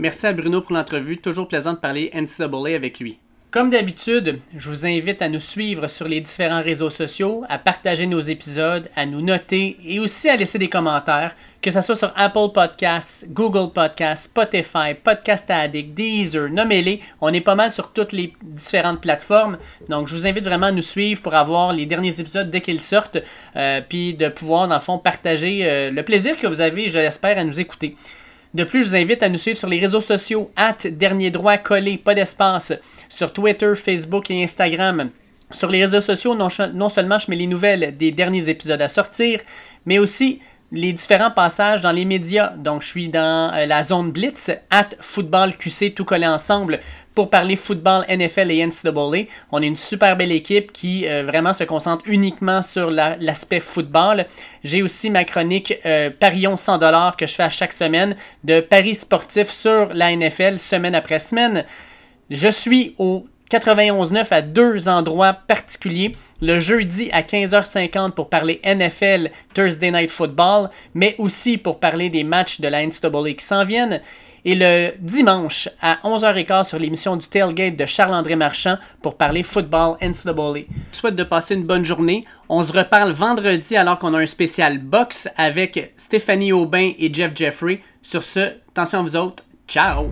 Speaker 1: Merci à Bruno pour l'entrevue. Toujours plaisant de parler NCAA avec lui. Comme d'habitude, je vous invite à nous suivre sur les différents réseaux sociaux, à partager nos épisodes, à nous noter et aussi à laisser des commentaires, que ce soit sur Apple Podcasts, Google Podcasts, Spotify, Podcast Addict, Deezer, nommez-les. On est pas mal sur toutes les différentes plateformes. Donc, je vous invite vraiment à nous suivre pour avoir les derniers épisodes dès qu'ils sortent, euh, puis de pouvoir, dans le fond, partager euh, le plaisir que vous avez, je l'espère, à nous écouter. De plus, je vous invite à nous suivre sur les réseaux sociaux, at dernier droit collé, pas d'espace, sur Twitter, Facebook et Instagram. Sur les réseaux sociaux, non, seulement je mets les nouvelles des derniers épisodes à sortir, mais aussi les différents passages dans les médias. Donc, je suis dans euh, la zone Blitz, at Football QC, tout collé ensemble pour parler football, NFL et NCAA. On est une super belle équipe qui euh, vraiment se concentre uniquement sur l'aspect football. J'ai aussi ma chronique euh, Parions 100$ que je fais à chaque semaine de paris sportifs sur la NFL semaine après semaine. Je suis au 91.9 à deux endroits particuliers. Le jeudi à 15h50 pour parler NFL Thursday Night Football, mais aussi pour parler des matchs de la NCAA qui s'en viennent. Et le dimanche à 11h15 sur l'émission du Tailgate de Charles-André Marchand pour parler football NCAA. Je souhaite de passer une bonne journée. On se reparle vendredi alors qu'on a un spécial box avec Stéphanie Aubin et Jeff Jeffrey. Sur ce, attention à vous autres. Ciao!